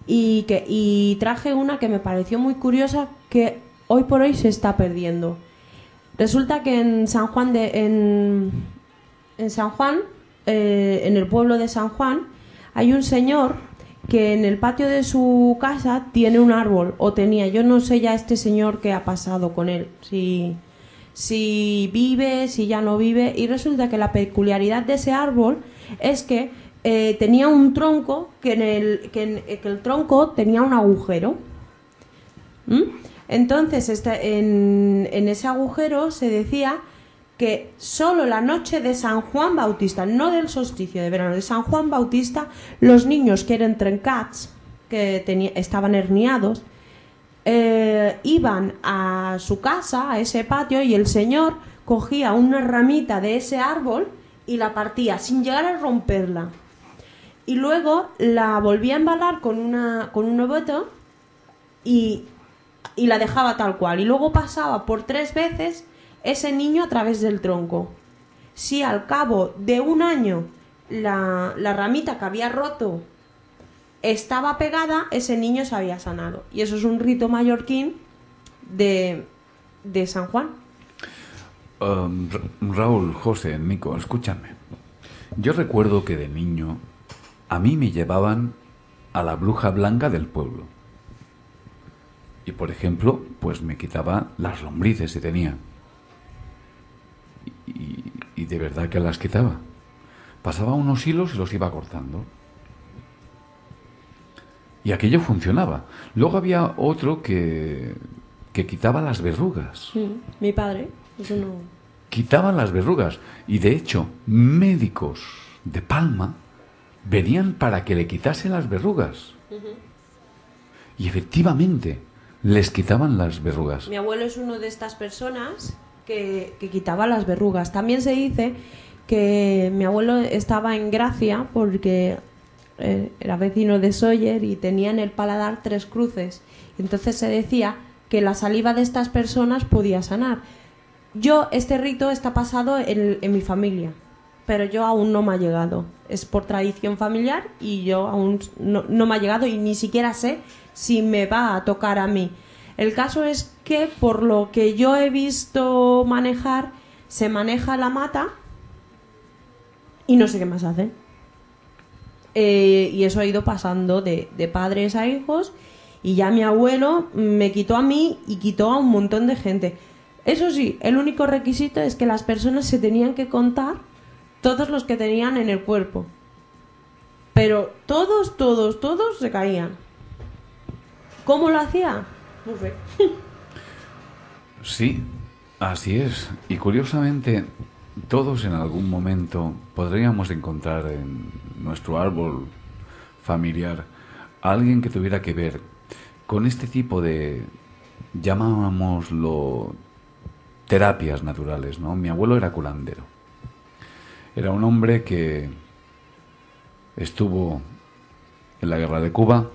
y, que, y traje una que me pareció muy curiosa que hoy por hoy se está perdiendo. Resulta que en San Juan de en, en San Juan eh, en el pueblo de San Juan, hay un señor que en el patio de su casa tiene un árbol, o tenía, yo no sé ya este señor qué ha pasado con él, si, si vive, si ya no vive, y resulta que la peculiaridad de ese árbol es que eh, tenía un tronco que en el, que, el tronco tenía un agujero. Entonces, este, en, ese agujero se decía que solo la noche de San Juan Bautista, no del solsticio de verano, de San Juan Bautista, los niños que eran trencats, que estaban herniados, eh, iban a su casa, a ese patio, y el señor cogía una ramita de ese árbol y la partía sin llegar a romperla. Y luego la volvía a embalar con, una, con un oboto y, y la dejaba tal cual. Y luego pasaba por tres veces ese niño a través del tronco. Si al cabo de un año la, ramita que había roto estaba pegada, ese niño se había sanado. Y eso es un rito mallorquín de, de San Juan. Um, Raúl, José, Nico, escúchame. Yo recuerdo que de niño a mí me llevaban a la bruja blanca del pueblo. Y por ejemplo, pues me quitaba las lombrices si tenía y, de verdad que las quitaba. Pasaba unos hilos y los iba cortando. Y aquello funcionaba. Luego había otro que, que quitaba las verrugas. mi padre, eso no. Quitaban las verrugas. Y de hecho, médicos de Palma venían para que le quitase las verrugas. Y efectivamente, les quitaban las verrugas. Mi abuelo es uno de estas personas que, quitaba las verrugas. También se dice que mi abuelo estaba en Gracia porque era vecino de Sawyer y tenía en el paladar tres cruces. Entonces se decía que la saliva de estas personas podía sanar. Yo, este rito está pasado en, mi familia. pero yo aún no me ha llegado. Es por tradición familiar y yo aún no, no me ha llegado y ni siquiera sé si me va a tocar a mí. El caso es que por lo que yo he visto manejar, se maneja la mata y no sé qué más hace. Eh, y eso ha ido pasando de, de padres a hijos y ya mi abuelo me quitó a mí y quitó a un montón de gente. Eso sí, el único requisito es que las personas se tenían que contar todos los que tenían en el cuerpo. Pero todos, todos, todos se caían. ¿Cómo lo hacía? No sé. Sí, así es. Y curiosamente, todos en algún momento podríamos encontrar en nuestro árbol familiar alguien que tuviera que ver con este tipo de, llamámoslo, terapias naturales, ¿no? Mi abuelo era culandero. Era un hombre que estuvo en la guerra de Cuba,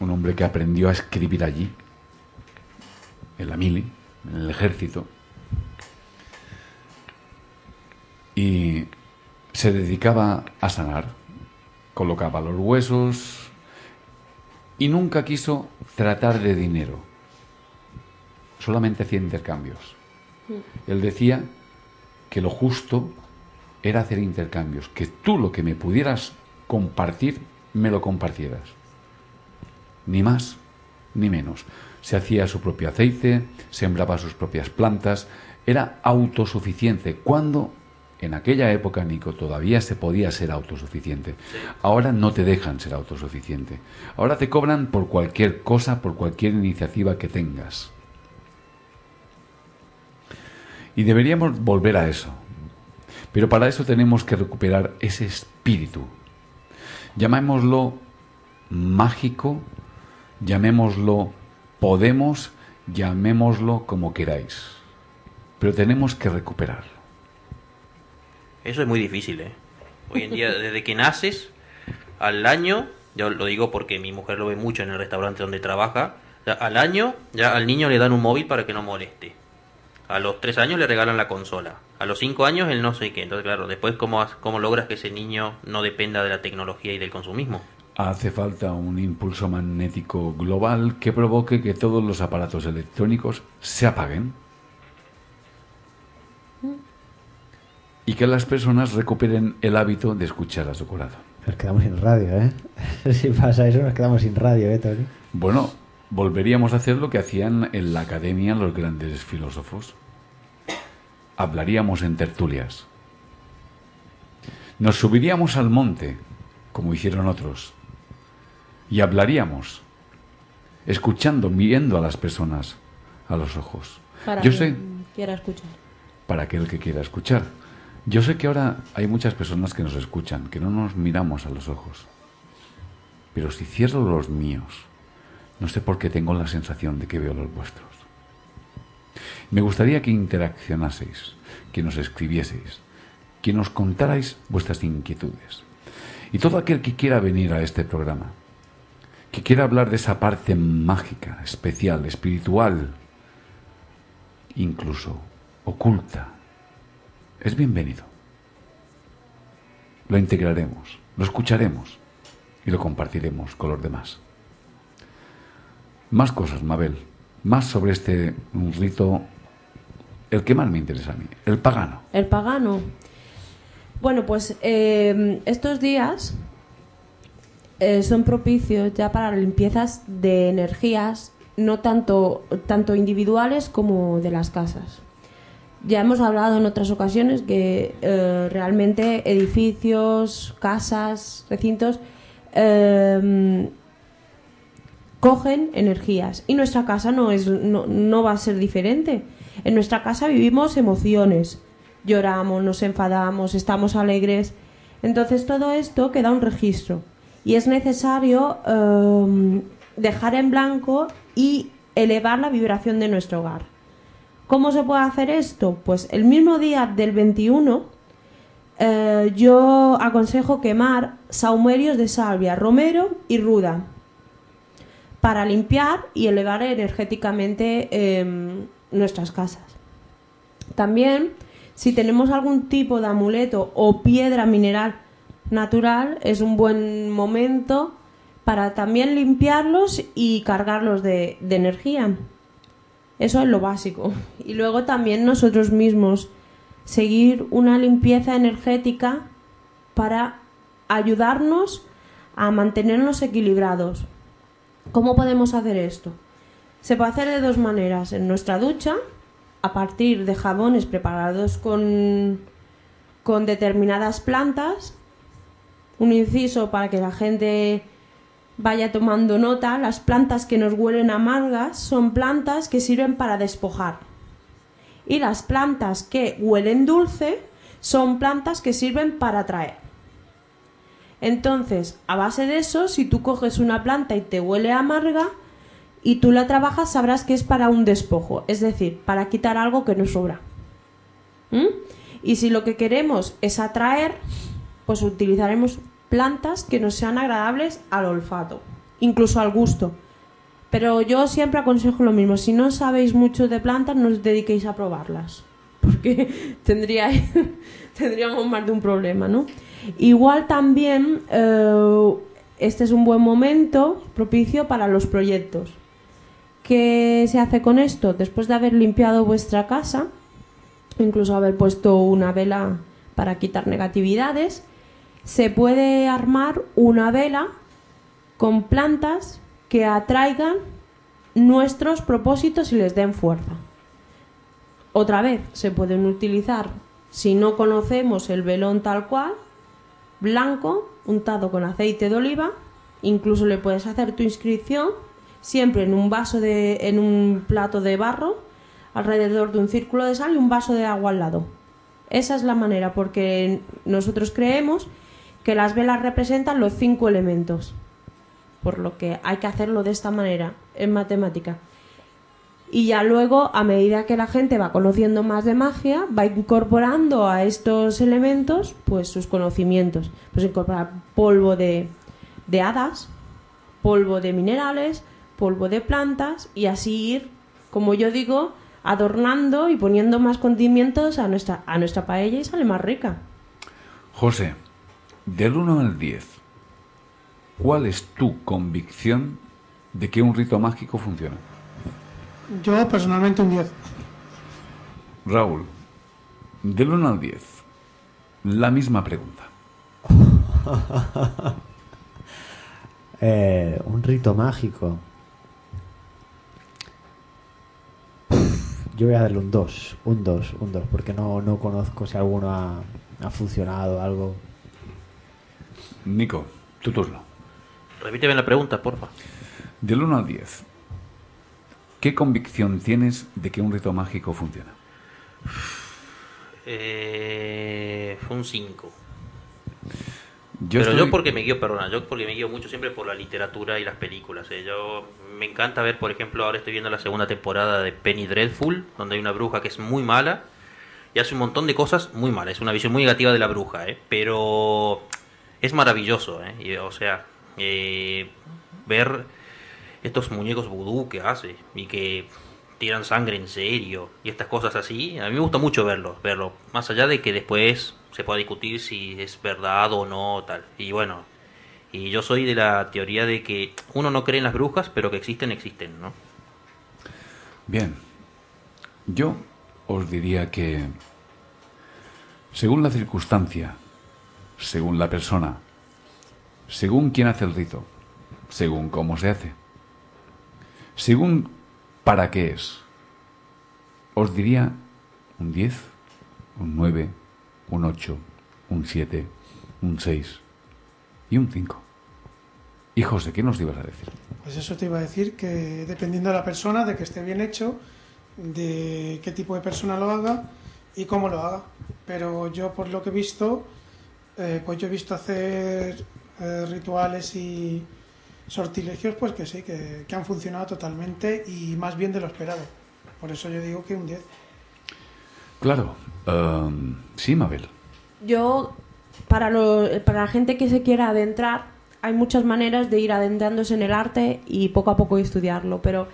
un hombre que aprendió a escribir allí, en la mili, en el ejército, y se dedicaba a sanar, colocaba los huesos y nunca quiso tratar de dinero, solamente hacía intercambios. Él decía que lo justo era hacer intercambios, que tú lo que me pudieras compartir, me lo compartieras. Ni más ni menos. Se hacía su propio aceite, sembraba sus propias plantas, era autosuficiente. Cuando en aquella época, Nico, todavía se podía ser autosuficiente. Ahora no te dejan ser autosuficiente. Ahora te cobran por cualquier cosa, por cualquier iniciativa que tengas. Y deberíamos volver a eso. Pero para eso tenemos que recuperar ese espíritu. Llamémoslo mágico, llamémoslo podemos, llamémoslo como queráis. Pero tenemos que recuperar. Eso es muy difícil, ¿eh? Hoy en día, desde que naces al año, yo lo digo porque mi mujer lo ve mucho en el restaurante donde trabaja, al año ya al niño le dan un móvil para que no moleste. A los tres años le regalan la consola. A los cinco años el no sé qué. Entonces, claro, después, ¿cómo, ¿cómo logras que ese niño no dependa de la tecnología y del consumismo? Hace falta un impulso magnético global que provoque que todos los aparatos electrónicos se apaguen y que las personas recuperen el hábito de escuchar a su corazón. Nos quedamos sin radio, ¿eh? si pasa eso, nos quedamos sin radio, ¿eh, Tony? Bueno, volveríamos a hacer lo que hacían en la academia los grandes filósofos. Hablaríamos en tertulias. Nos subiríamos al monte, como hicieron otros, y hablaríamos, escuchando, viendo a las personas a los ojos. Para Yo quien sé, quiera escuchar. para aquel que quiera escuchar. Yo sé que ahora hay muchas personas que nos escuchan, que no nos miramos a los ojos. Pero si cierro los míos, no sé por qué tengo la sensación de que veo los vuestros. Me gustaría que interaccionaseis, que nos escribieseis, que nos contarais vuestras inquietudes. Y todo aquel que quiera venir a este programa, que quiera hablar de esa parte mágica, especial, espiritual, incluso oculta, es bienvenido. Lo integraremos, lo escucharemos y lo compartiremos con los demás. Más cosas, Mabel, más sobre este rito, el que más me interesa a mí, el pagano. El pagano. Bueno, pues eh, estos días eh, son propicios ya para limpiezas de energías, no tanto, tanto individuales como de las casas. Ya hemos hablado en otras ocasiones que eh, realmente edificios, casas, recintos eh, cogen energías y nuestra casa no es no, va a ser diferente. En nuestra casa vivimos emociones, lloramos, nos enfadamos, estamos alegres. Entonces todo esto queda un registro y es necesario eh, dejar en blanco y elevar la vibración de nuestro hogar. ¿Cómo se puede hacer esto? Pues el mismo día del 21 eh, yo aconsejo quemar saumerios de salvia, romero y ruda para limpiar y elevar energéticamente eh, nuestras casas. También si tenemos algún tipo de amuleto o piedra mineral natural, es un buen momento para también limpiarlos y cargarlos de energía. Eso es lo básico. Y luego también nosotros mismos seguir una limpieza energética para ayudarnos a mantenernos equilibrados. ¿Cómo podemos hacer esto? Se puede hacer de dos maneras. En nuestra ducha, a partir de jabones preparados con, con determinadas plantas, un inciso para que la gente vaya tomando nota, las plantas que nos huelen amargas son plantas que sirven para despojar. Y las plantas que huelen dulce son plantas que sirven para atraer. Entonces, a base de eso, si tú coges una planta y te huele amarga y tú la trabajas, sabrás que es para un despojo, es decir, para quitar algo que nos sobra. ¿Mm? Y si lo que queremos es atraer, pues utilizaremos plantas que nos sean agradables al olfato, incluso al gusto. Pero yo siempre aconsejo lo mismo, si no sabéis mucho de plantas, no os dediquéis a probarlas, porque tendríais, tendríamos más de un problema, ¿no? Igual también eh, este es un buen momento propicio para los proyectos. ¿Qué se hace con esto? Después de haber limpiado vuestra casa, incluso haber puesto una vela para quitar negatividades, se puede armar una vela con plantas que atraigan nuestros propósitos y les den fuerza. Otra vez, se pueden utilizar, si no conocemos el velón tal cual, blanco, untado con aceite de oliva, incluso le puedes hacer tu inscripción siempre en un vaso de en un plato de barro alrededor de un círculo de sal y un vaso de agua al lado. Esa es la manera porque nosotros creemos que las velas representan los cinco elementos. Por lo que hay que hacerlo de esta manera en matemática. Y ya luego, a medida que la gente va conociendo más de magia, va incorporando a estos elementos pues sus conocimientos. Pues incorporar polvo de, de hadas, polvo de minerales, polvo de plantas y así ir, como yo digo, adornando y poniendo más condimentos a nuestra, a nuestra paella y sale más rica. José, del 1 al 10, ¿cuál es tu convicción de que un rito mágico funciona? Yo personalmente un 10. Raúl, del 1 al 10, la misma pregunta. Eh, un rito mágico. Yo voy a darle un 2, un 2, un 2, porque no, no conozco si alguno ha, ha funcionado, algo. Nico, tu turno. Repíteme la pregunta, porfa. Del 1 al 10, ¿qué convicción tienes de que un rito mágico funciona? Eh, fue un 5. Yo Pero estoy- yo porque me guío, perdona, yo porque me guío mucho siempre por la literatura y las películas. eh. Yo me encanta ver, por ejemplo, ahora estoy viendo la segunda temporada de Penny Dreadful, donde hay una bruja que es muy mala y hace un montón de cosas muy malas. Es una visión muy negativa de la bruja, eh. pero es maravilloso, eh. O sea, eh, ver estos muñecos vudú que hace y que tiran sangre en serio y estas cosas así, a mí me gusta mucho verlo, verlo, más allá de que después se pueda discutir si es verdad o no, tal. Y bueno, y yo soy de la teoría de que uno no cree en las brujas, pero que existen, existen, ¿no? Bien, yo os diría que, según la circunstancia, según la persona, según quién hace el rito, según cómo se hace, según para qué es, os diría un 10, un 9, un 8, un 7, un 6 y un 5. Y José, ¿qué nos ibas a decir? Pues eso te iba a decir que dependiendo de la persona, de que esté bien hecho, de qué tipo de persona lo haga y cómo lo haga. Pero yo por lo que he visto, eh, pues yo he visto hacer eh, rituales y sortilegios, pues que sí, que, que han funcionado totalmente y más bien de lo esperado. Por eso yo digo que un 10. Claro, ehm, sí, Mabel. Yo, para, lo- para la gente que se quiera adentrar, hay muchas maneras de ir adentrándose en el arte y poco a poco estudiarlo, pero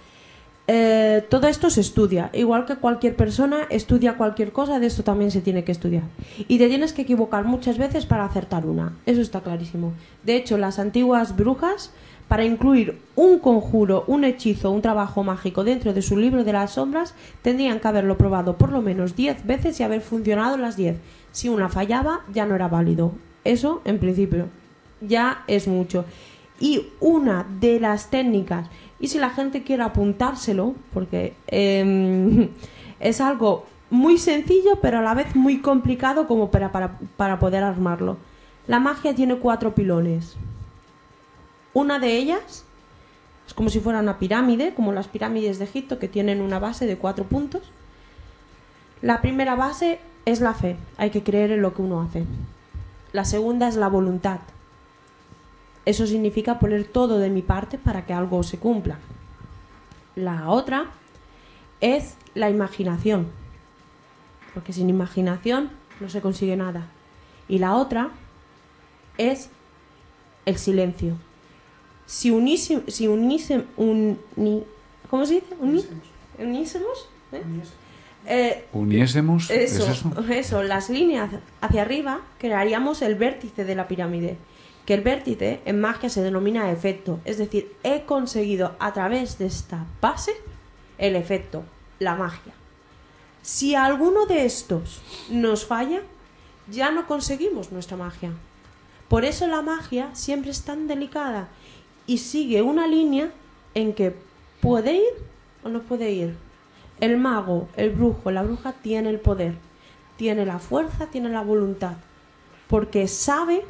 eh, todo esto se estudia. Igual que cualquier persona estudia cualquier cosa, de esto también se tiene que estudiar. Y te tienes que equivocar muchas veces para acertar una. Eso está clarísimo. De hecho, las antiguas brujas, para incluir un conjuro, un hechizo, un trabajo mágico dentro de su libro de las sombras, tendrían que haberlo probado por lo menos 10 veces y haber funcionado las 10. Si una fallaba, ya no era válido. Eso, en principio, ya es mucho. Y una de las técnicas y si la gente quiere apuntárselo, porque em, es algo muy sencillo, pero a la vez muy complicado como para, para, para poder armarlo. La magia tiene cuatro pilones. Una de ellas es como si fuera una pirámide, como las pirámides de Egipto, que tienen una base de cuatro puntos. La primera base es la fe, hay que creer en lo que uno hace. La segunda es la voluntad, eso significa poner todo de mi parte para que algo se cumpla. La otra es la imaginación, porque sin imaginación no se consigue nada. Y la otra es el silencio. Si unise, si unise, ¿cómo se dice? unísemos, ¿eh? Eh, uniésemos eso, eso, las líneas hacia arriba crearíamos el vértice de la pirámide que el vértice en magia se denomina efecto, es decir, he conseguido a través de esta base el efecto, la magia. Si alguno de estos nos falla, ya no conseguimos nuestra magia. Por eso la magia siempre es tan delicada y sigue una línea en que puede ir o no puede ir. El mago, el brujo, la bruja tiene el poder, tiene la fuerza, tiene la voluntad, porque sabe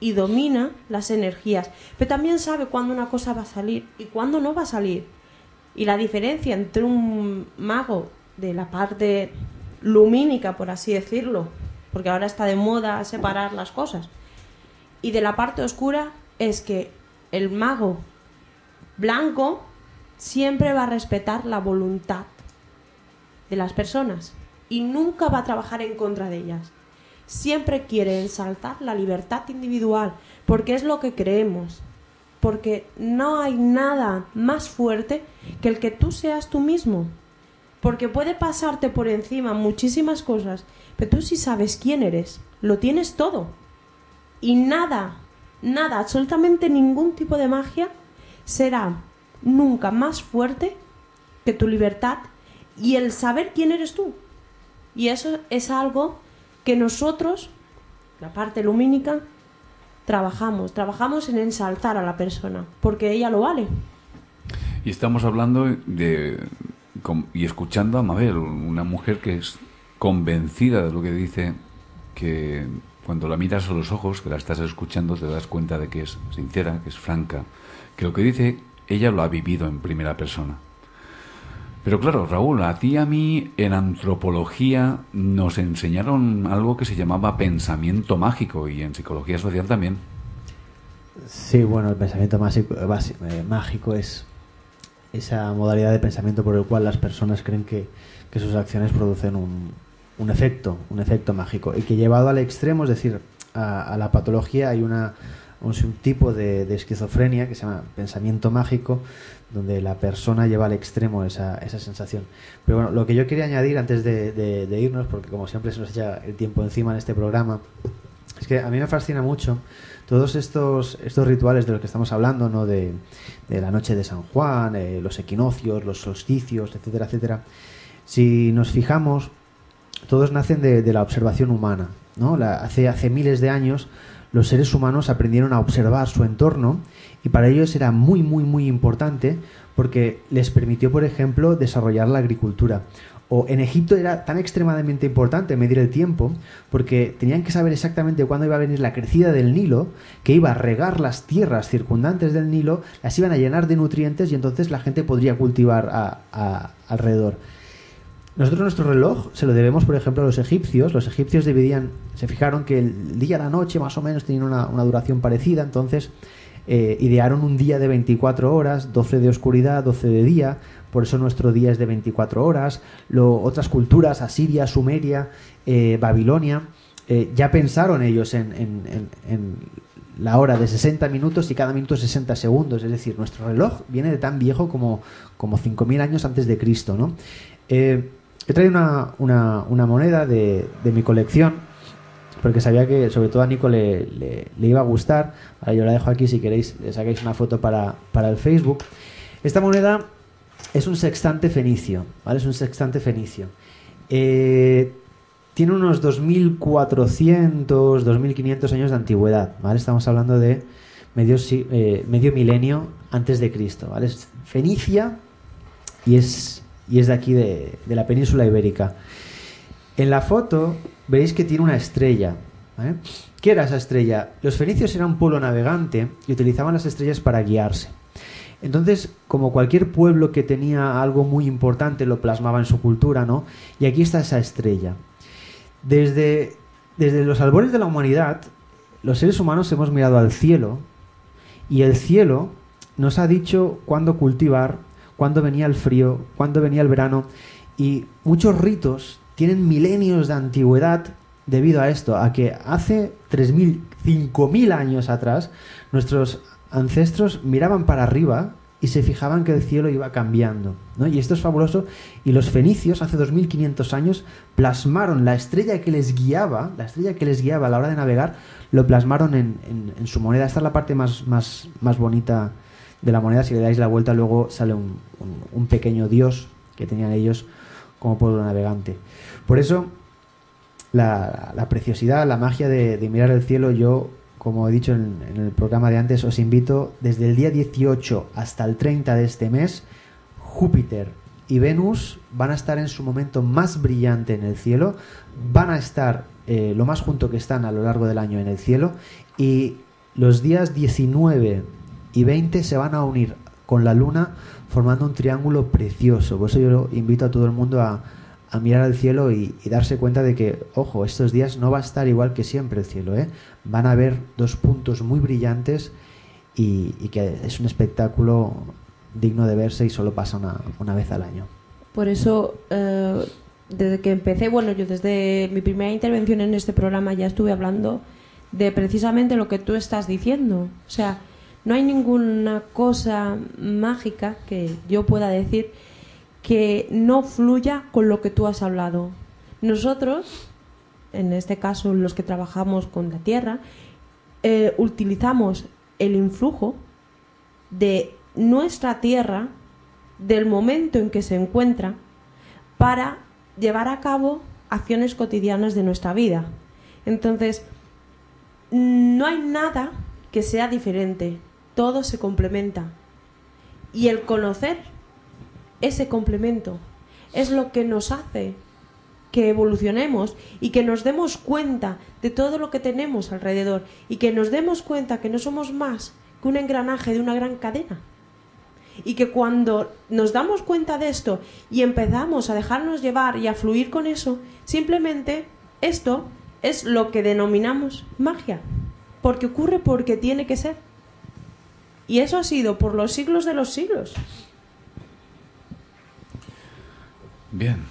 y domina las energías, pero también sabe cuándo una cosa va a salir y cuándo no va a salir. Y la diferencia entre un mago de la parte lumínica, por así decirlo, porque ahora está de moda separar las cosas, y de la parte oscura es que el mago blanco siempre va a respetar la voluntad de las personas y nunca va a trabajar en contra de ellas siempre quiere ensalzar la libertad individual, porque es lo que creemos, porque no hay nada más fuerte que el que tú seas tú mismo, porque puede pasarte por encima muchísimas cosas, pero tú sí sabes quién eres, lo tienes todo, y nada, nada, absolutamente ningún tipo de magia será nunca más fuerte que tu libertad y el saber quién eres tú. Y eso es algo que nosotros, la parte lumínica, trabajamos, trabajamos en ensalzar a la persona, porque ella lo vale. Y estamos hablando de y escuchando a Mabel, una mujer que es convencida de lo que dice, que cuando la miras a los ojos, que la estás escuchando, te das cuenta de que es sincera, que es franca, que lo que dice ella lo ha vivido en primera persona. Pero claro, Raúl, a ti y a mí en antropología nos enseñaron algo que se llamaba pensamiento mágico y en psicología social también. Sí, bueno, el pensamiento eh, mágico es esa modalidad de pensamiento por el cual las personas creen que, sus acciones producen un, un, efecto, un efecto mágico y que llevado al extremo, es decir, a, la patología hay una, un subtipo de, de esquizofrenia que se llama pensamiento mágico donde la persona lleva al extremo esa, esa sensación. Pero bueno, lo que yo quería añadir antes de, irnos, porque como siempre se nos echa el tiempo encima en este programa, es que a mí me fascina mucho todos estos, estos rituales de los que estamos hablando, ¿no? de, la noche de San Juan, eh, los equinoccios, los solsticios, etcétera, etcétera. Si nos fijamos, todos nacen de, la observación humana. ¿no? hace, hace miles de años los seres humanos aprendieron a observar su entorno y para ellos era muy, muy, muy importante porque les permitió, por ejemplo, desarrollar la agricultura. O en Egipto era tan extremadamente importante medir el tiempo porque tenían que saber exactamente cuándo iba a venir la crecida del Nilo, que iba a regar las tierras circundantes del Nilo, las iban a llenar de nutrientes y entonces la gente podría cultivar alrededor. Nosotros nuestro reloj se lo debemos, por ejemplo, a los egipcios. Los egipcios dividían, se fijaron que el día y la noche más o menos tenían una, duración parecida, entonces eh, idearon un día de 24 horas, 12 de oscuridad, 12 de día, por eso nuestro día es de 24 horas. Otras culturas, Asiria, Sumeria, eh, Babilonia, eh, ya pensaron ellos en, la hora de 60 minutos y cada minuto 60 segundos. Es decir, nuestro reloj viene de tan viejo como, como 5.000 años antes de Cristo. ¿no? Eh, he traído una, moneda de, mi colección porque sabía que sobre todo a Nico le, iba a gustar. Yo la dejo aquí si queréis, le sacáis una foto para, para el Facebook. Esta moneda es un sextante fenicio, ¿vale? Es un sextante fenicio. Eh, tiene unos 2.400, 2.500 años de antigüedad, ¿vale? Estamos hablando de medio, eh, medio milenio antes de Cristo, ¿vale? Es fenicia y es, y es de aquí, de, la península ibérica. En la foto veréis que tiene una estrella. ¿Qué era esa estrella? Los fenicios eran un pueblo navegante y utilizaban las estrellas para guiarse. Entonces, como cualquier pueblo que tenía algo muy importante, lo plasmaba en su cultura, ¿no? Y aquí está esa estrella. Desde, desde los albores de la humanidad, los seres humanos hemos mirado al cielo y el cielo nos ha dicho cuándo cultivar, cuándo venía el frío, cuándo venía el verano y muchos ritos tienen milenios de antigüedad debido a esto, a que hace 3.000, 5.000 años atrás nuestros ancestros miraban para arriba y se fijaban que el cielo iba cambiando. ¿no? Y esto es fabuloso. Y los fenicios, hace 2500 años, plasmaron la estrella que les guiaba, la estrella que les guiaba a la hora de navegar, lo plasmaron en, en, en su moneda. Esta es la parte más, más, más, bonita de la moneda. Si le dais la vuelta, luego sale un, un, pequeño dios que tenían ellos como pueblo navegante. Por eso, la, la preciosidad, la magia de, mirar el cielo, yo como he dicho en, en, el programa de antes, os invito desde el día 18 hasta el 30 de este mes, Júpiter y Venus van a estar en su momento más brillante en el cielo, van a estar eh, lo más junto que están a lo largo del año en el cielo y los días 19 y 20 se van a unir con la luna formando un triángulo precioso. Por eso yo invito a todo el mundo a, mirar al cielo y, darse cuenta de que, ojo, estos días no va a estar igual que siempre el cielo, ¿eh? Van a haber dos puntos muy brillantes y, que es un espectáculo digno de verse y solo pasa una, una vez al año. Por eso, eh, desde que empecé, bueno, yo desde mi primera intervención en este programa ya estuve hablando de precisamente lo que tú estás diciendo. O sea, no hay ninguna cosa mágica que yo pueda decir que no fluya con lo que tú has hablado. Nosotros, en este caso los que trabajamos con la tierra, eh, utilizamos el influjo de nuestra tierra, del momento en que se encuentra, para llevar a cabo acciones cotidianas de nuestra vida. Entonces, no hay nada que sea diferente, todo se complementa. Y el conocer ese complemento es lo que nos hace que evolucionemos y que nos demos cuenta de todo lo que tenemos alrededor y que nos demos cuenta que no somos más que un engranaje de una gran cadena. Y que cuando nos damos cuenta de esto y empezamos a dejarnos llevar y a fluir con eso, simplemente esto es lo que denominamos magia. Porque ocurre porque tiene que ser. Y eso ha sido por los siglos de los siglos. Bien,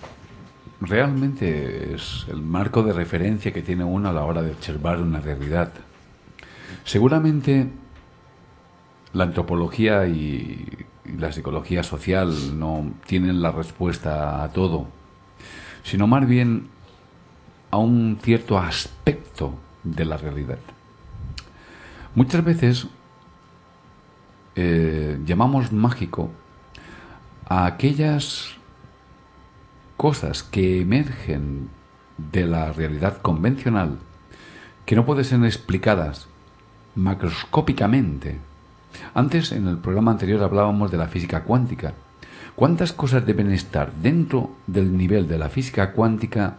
realmente es el marco de referencia que tiene uno a la hora de observar una realidad. Seguramente la antropología y, la psicología social no tienen la respuesta a todo, sino más bien a un cierto aspecto de la realidad. Muchas veces eh, llamamos mágico a aquellas cosas que emergen de la realidad convencional que no pueden ser explicadas macroscópicamente. Antes, en el programa anterior, hablábamos de la física cuántica. ¿Cuántas cosas deben estar dentro del nivel de la física cuántica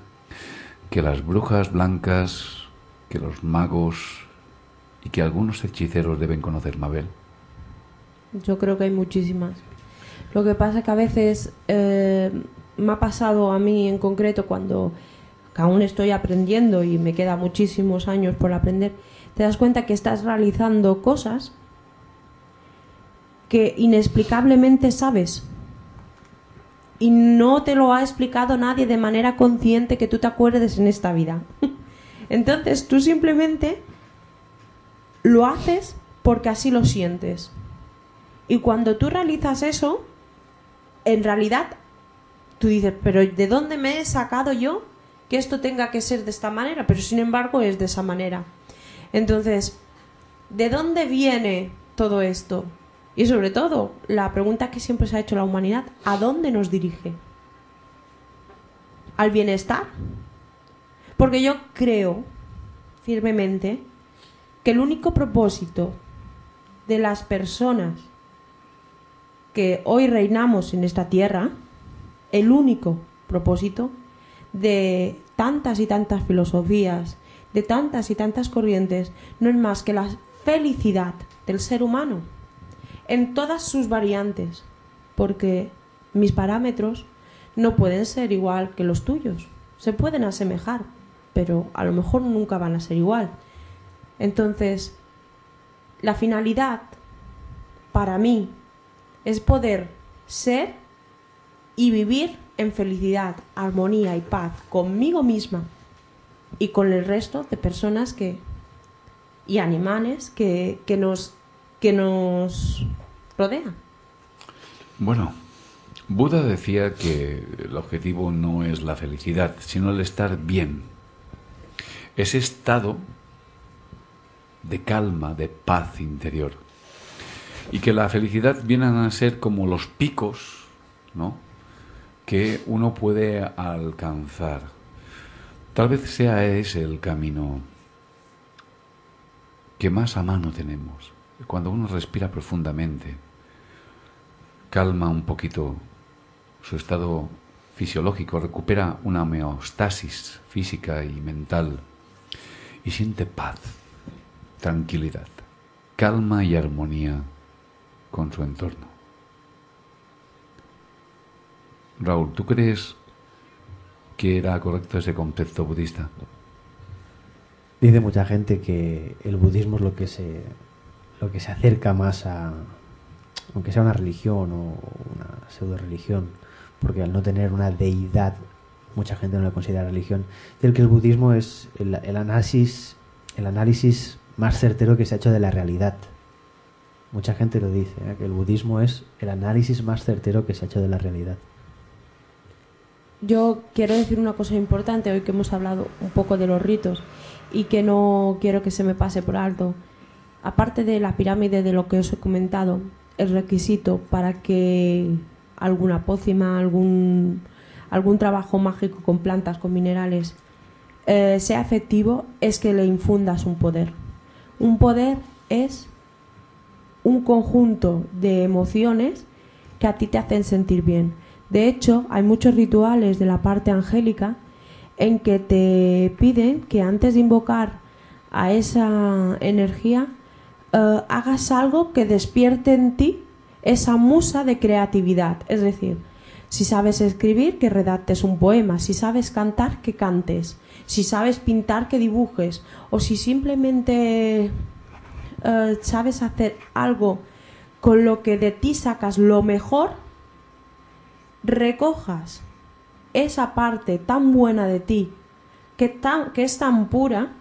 que las brujas blancas, que los magos y que algunos hechiceros deben conocer, Mabel? Yo creo que hay muchísimas. Lo que pasa que a veces eh, me ha pasado a mí en concreto cuando aún estoy aprendiendo y me queda muchísimos años por aprender, te das cuenta que estás realizando cosas que inexplicablemente sabes y no te lo ha explicado nadie de manera consciente que tú te acuerdes en esta vida. Entonces tú simplemente lo haces porque así lo sientes. Y cuando tú realizas eso, en realidad tú dices, pero ¿de dónde me he sacado yo que esto tenga que ser de esta manera? Pero sin embargo es de esa manera. Entonces, ¿de dónde viene todo esto? Y sobre todo, la pregunta que siempre se ha hecho la humanidad, ¿a dónde nos dirige? ¿Al bienestar? Porque yo creo firmemente que el único propósito de las personas que hoy reinamos en esta tierra, el único propósito de tantas y tantas filosofías, de tantas y tantas corrientes, no es más que la felicidad del ser humano en todas sus variantes, porque mis parámetros no pueden ser igual que los tuyos, se pueden asemejar, pero a lo mejor nunca van a ser igual. Entonces, la finalidad para mí es poder ser y vivir en felicidad, armonía y paz conmigo misma y con el resto de personas que y animales que, que nos que nos rodean. Bueno, Buda decía que el objetivo no es la felicidad, sino el estar bien. Ese estado de calma, de paz interior. Y que la felicidad viene a ser como los picos, ¿no? Que uno puede alcanzar. Tal vez sea ese el camino que más a mano tenemos. Cuando uno respira profundamente, calma un poquito su estado fisiológico, recupera una homeostasis física y mental y siente paz, tranquilidad, calma y armonía con su entorno. Raúl, ¿tú crees que era correcto ese concepto budista? Dice mucha gente que el budismo es lo que se, lo que se acerca más a, aunque sea una religión o una pseudo religión, porque al no tener una deidad, mucha gente no la considera religión, del que el budismo es el, análisis, el análisis más certero que se ha hecho de la realidad. Mucha gente lo dice, ¿eh? que el budismo es el análisis más certero que se ha hecho de la realidad. Yo quiero decir una cosa importante hoy que hemos hablado un poco de los ritos y que no quiero que se me pase por alto. Aparte de la pirámide de lo que os he comentado, el requisito para que alguna pócima, algún, algún trabajo mágico con plantas, con minerales, eh, sea efectivo es que le infundas un poder. Un poder es un conjunto de emociones que a ti te hacen sentir bien. De hecho, hay muchos rituales de la parte angélica en que te piden que antes de invocar a esa energía eh, hagas algo que despierte en ti esa musa de creatividad. Es decir, si sabes escribir, que redactes un poema. Si sabes cantar, que cantes. Si sabes pintar, que dibujes. O si simplemente eh, sabes hacer algo con lo que de ti sacas lo mejor, recojas esa parte tan buena de ti, que, tan, que es tan pura,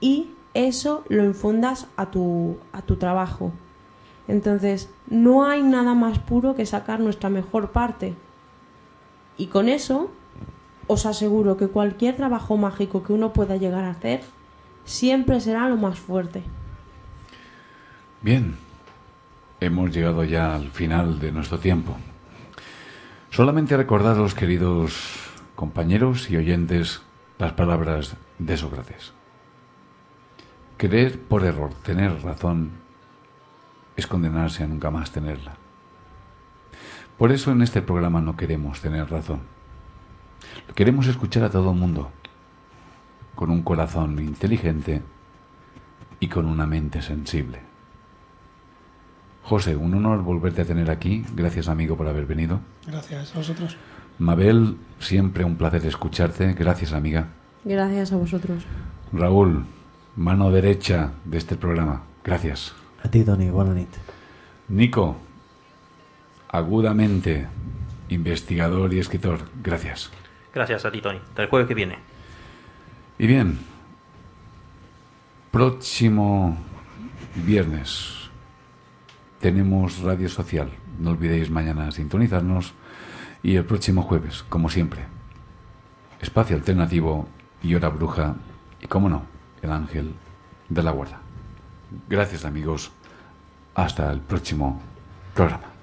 y eso lo infundas a tu, a tu trabajo. Entonces, no hay nada más puro que sacar nuestra mejor parte. Y con eso, os aseguro que cualquier trabajo mágico que uno pueda llegar a hacer, siempre será lo más fuerte. Bien, hemos llegado ya al final de nuestro tiempo. Solamente recordaros, queridos compañeros y oyentes, las palabras de Sócrates. Creer por error tener razón es condenarse a nunca más tenerla. Por eso en este programa no queremos tener razón. Queremos escuchar a todo el mundo, con un corazón inteligente y con una mente sensible. José, un honor volverte a tener aquí. Gracias, amigo, por haber venido. Gracias a vosotros. Mabel, siempre un placer escucharte. Gracias, amiga. Gracias a vosotros. Raúl, mano derecha de este programa. Gracias. A ti, Tony. Buenas noches. Nico, agudamente, investigador y escritor. Gracias. Gracias a ti, Tony. Hasta el jueves que viene. Y bien, próximo viernes tenemos radio social. No olvidéis mañana sintonizarnos y el próximo jueves, como siempre. Espacio alternativo y hora bruja y, como no, el ángel de la guarda. Gracias amigos. Hasta el próximo programa.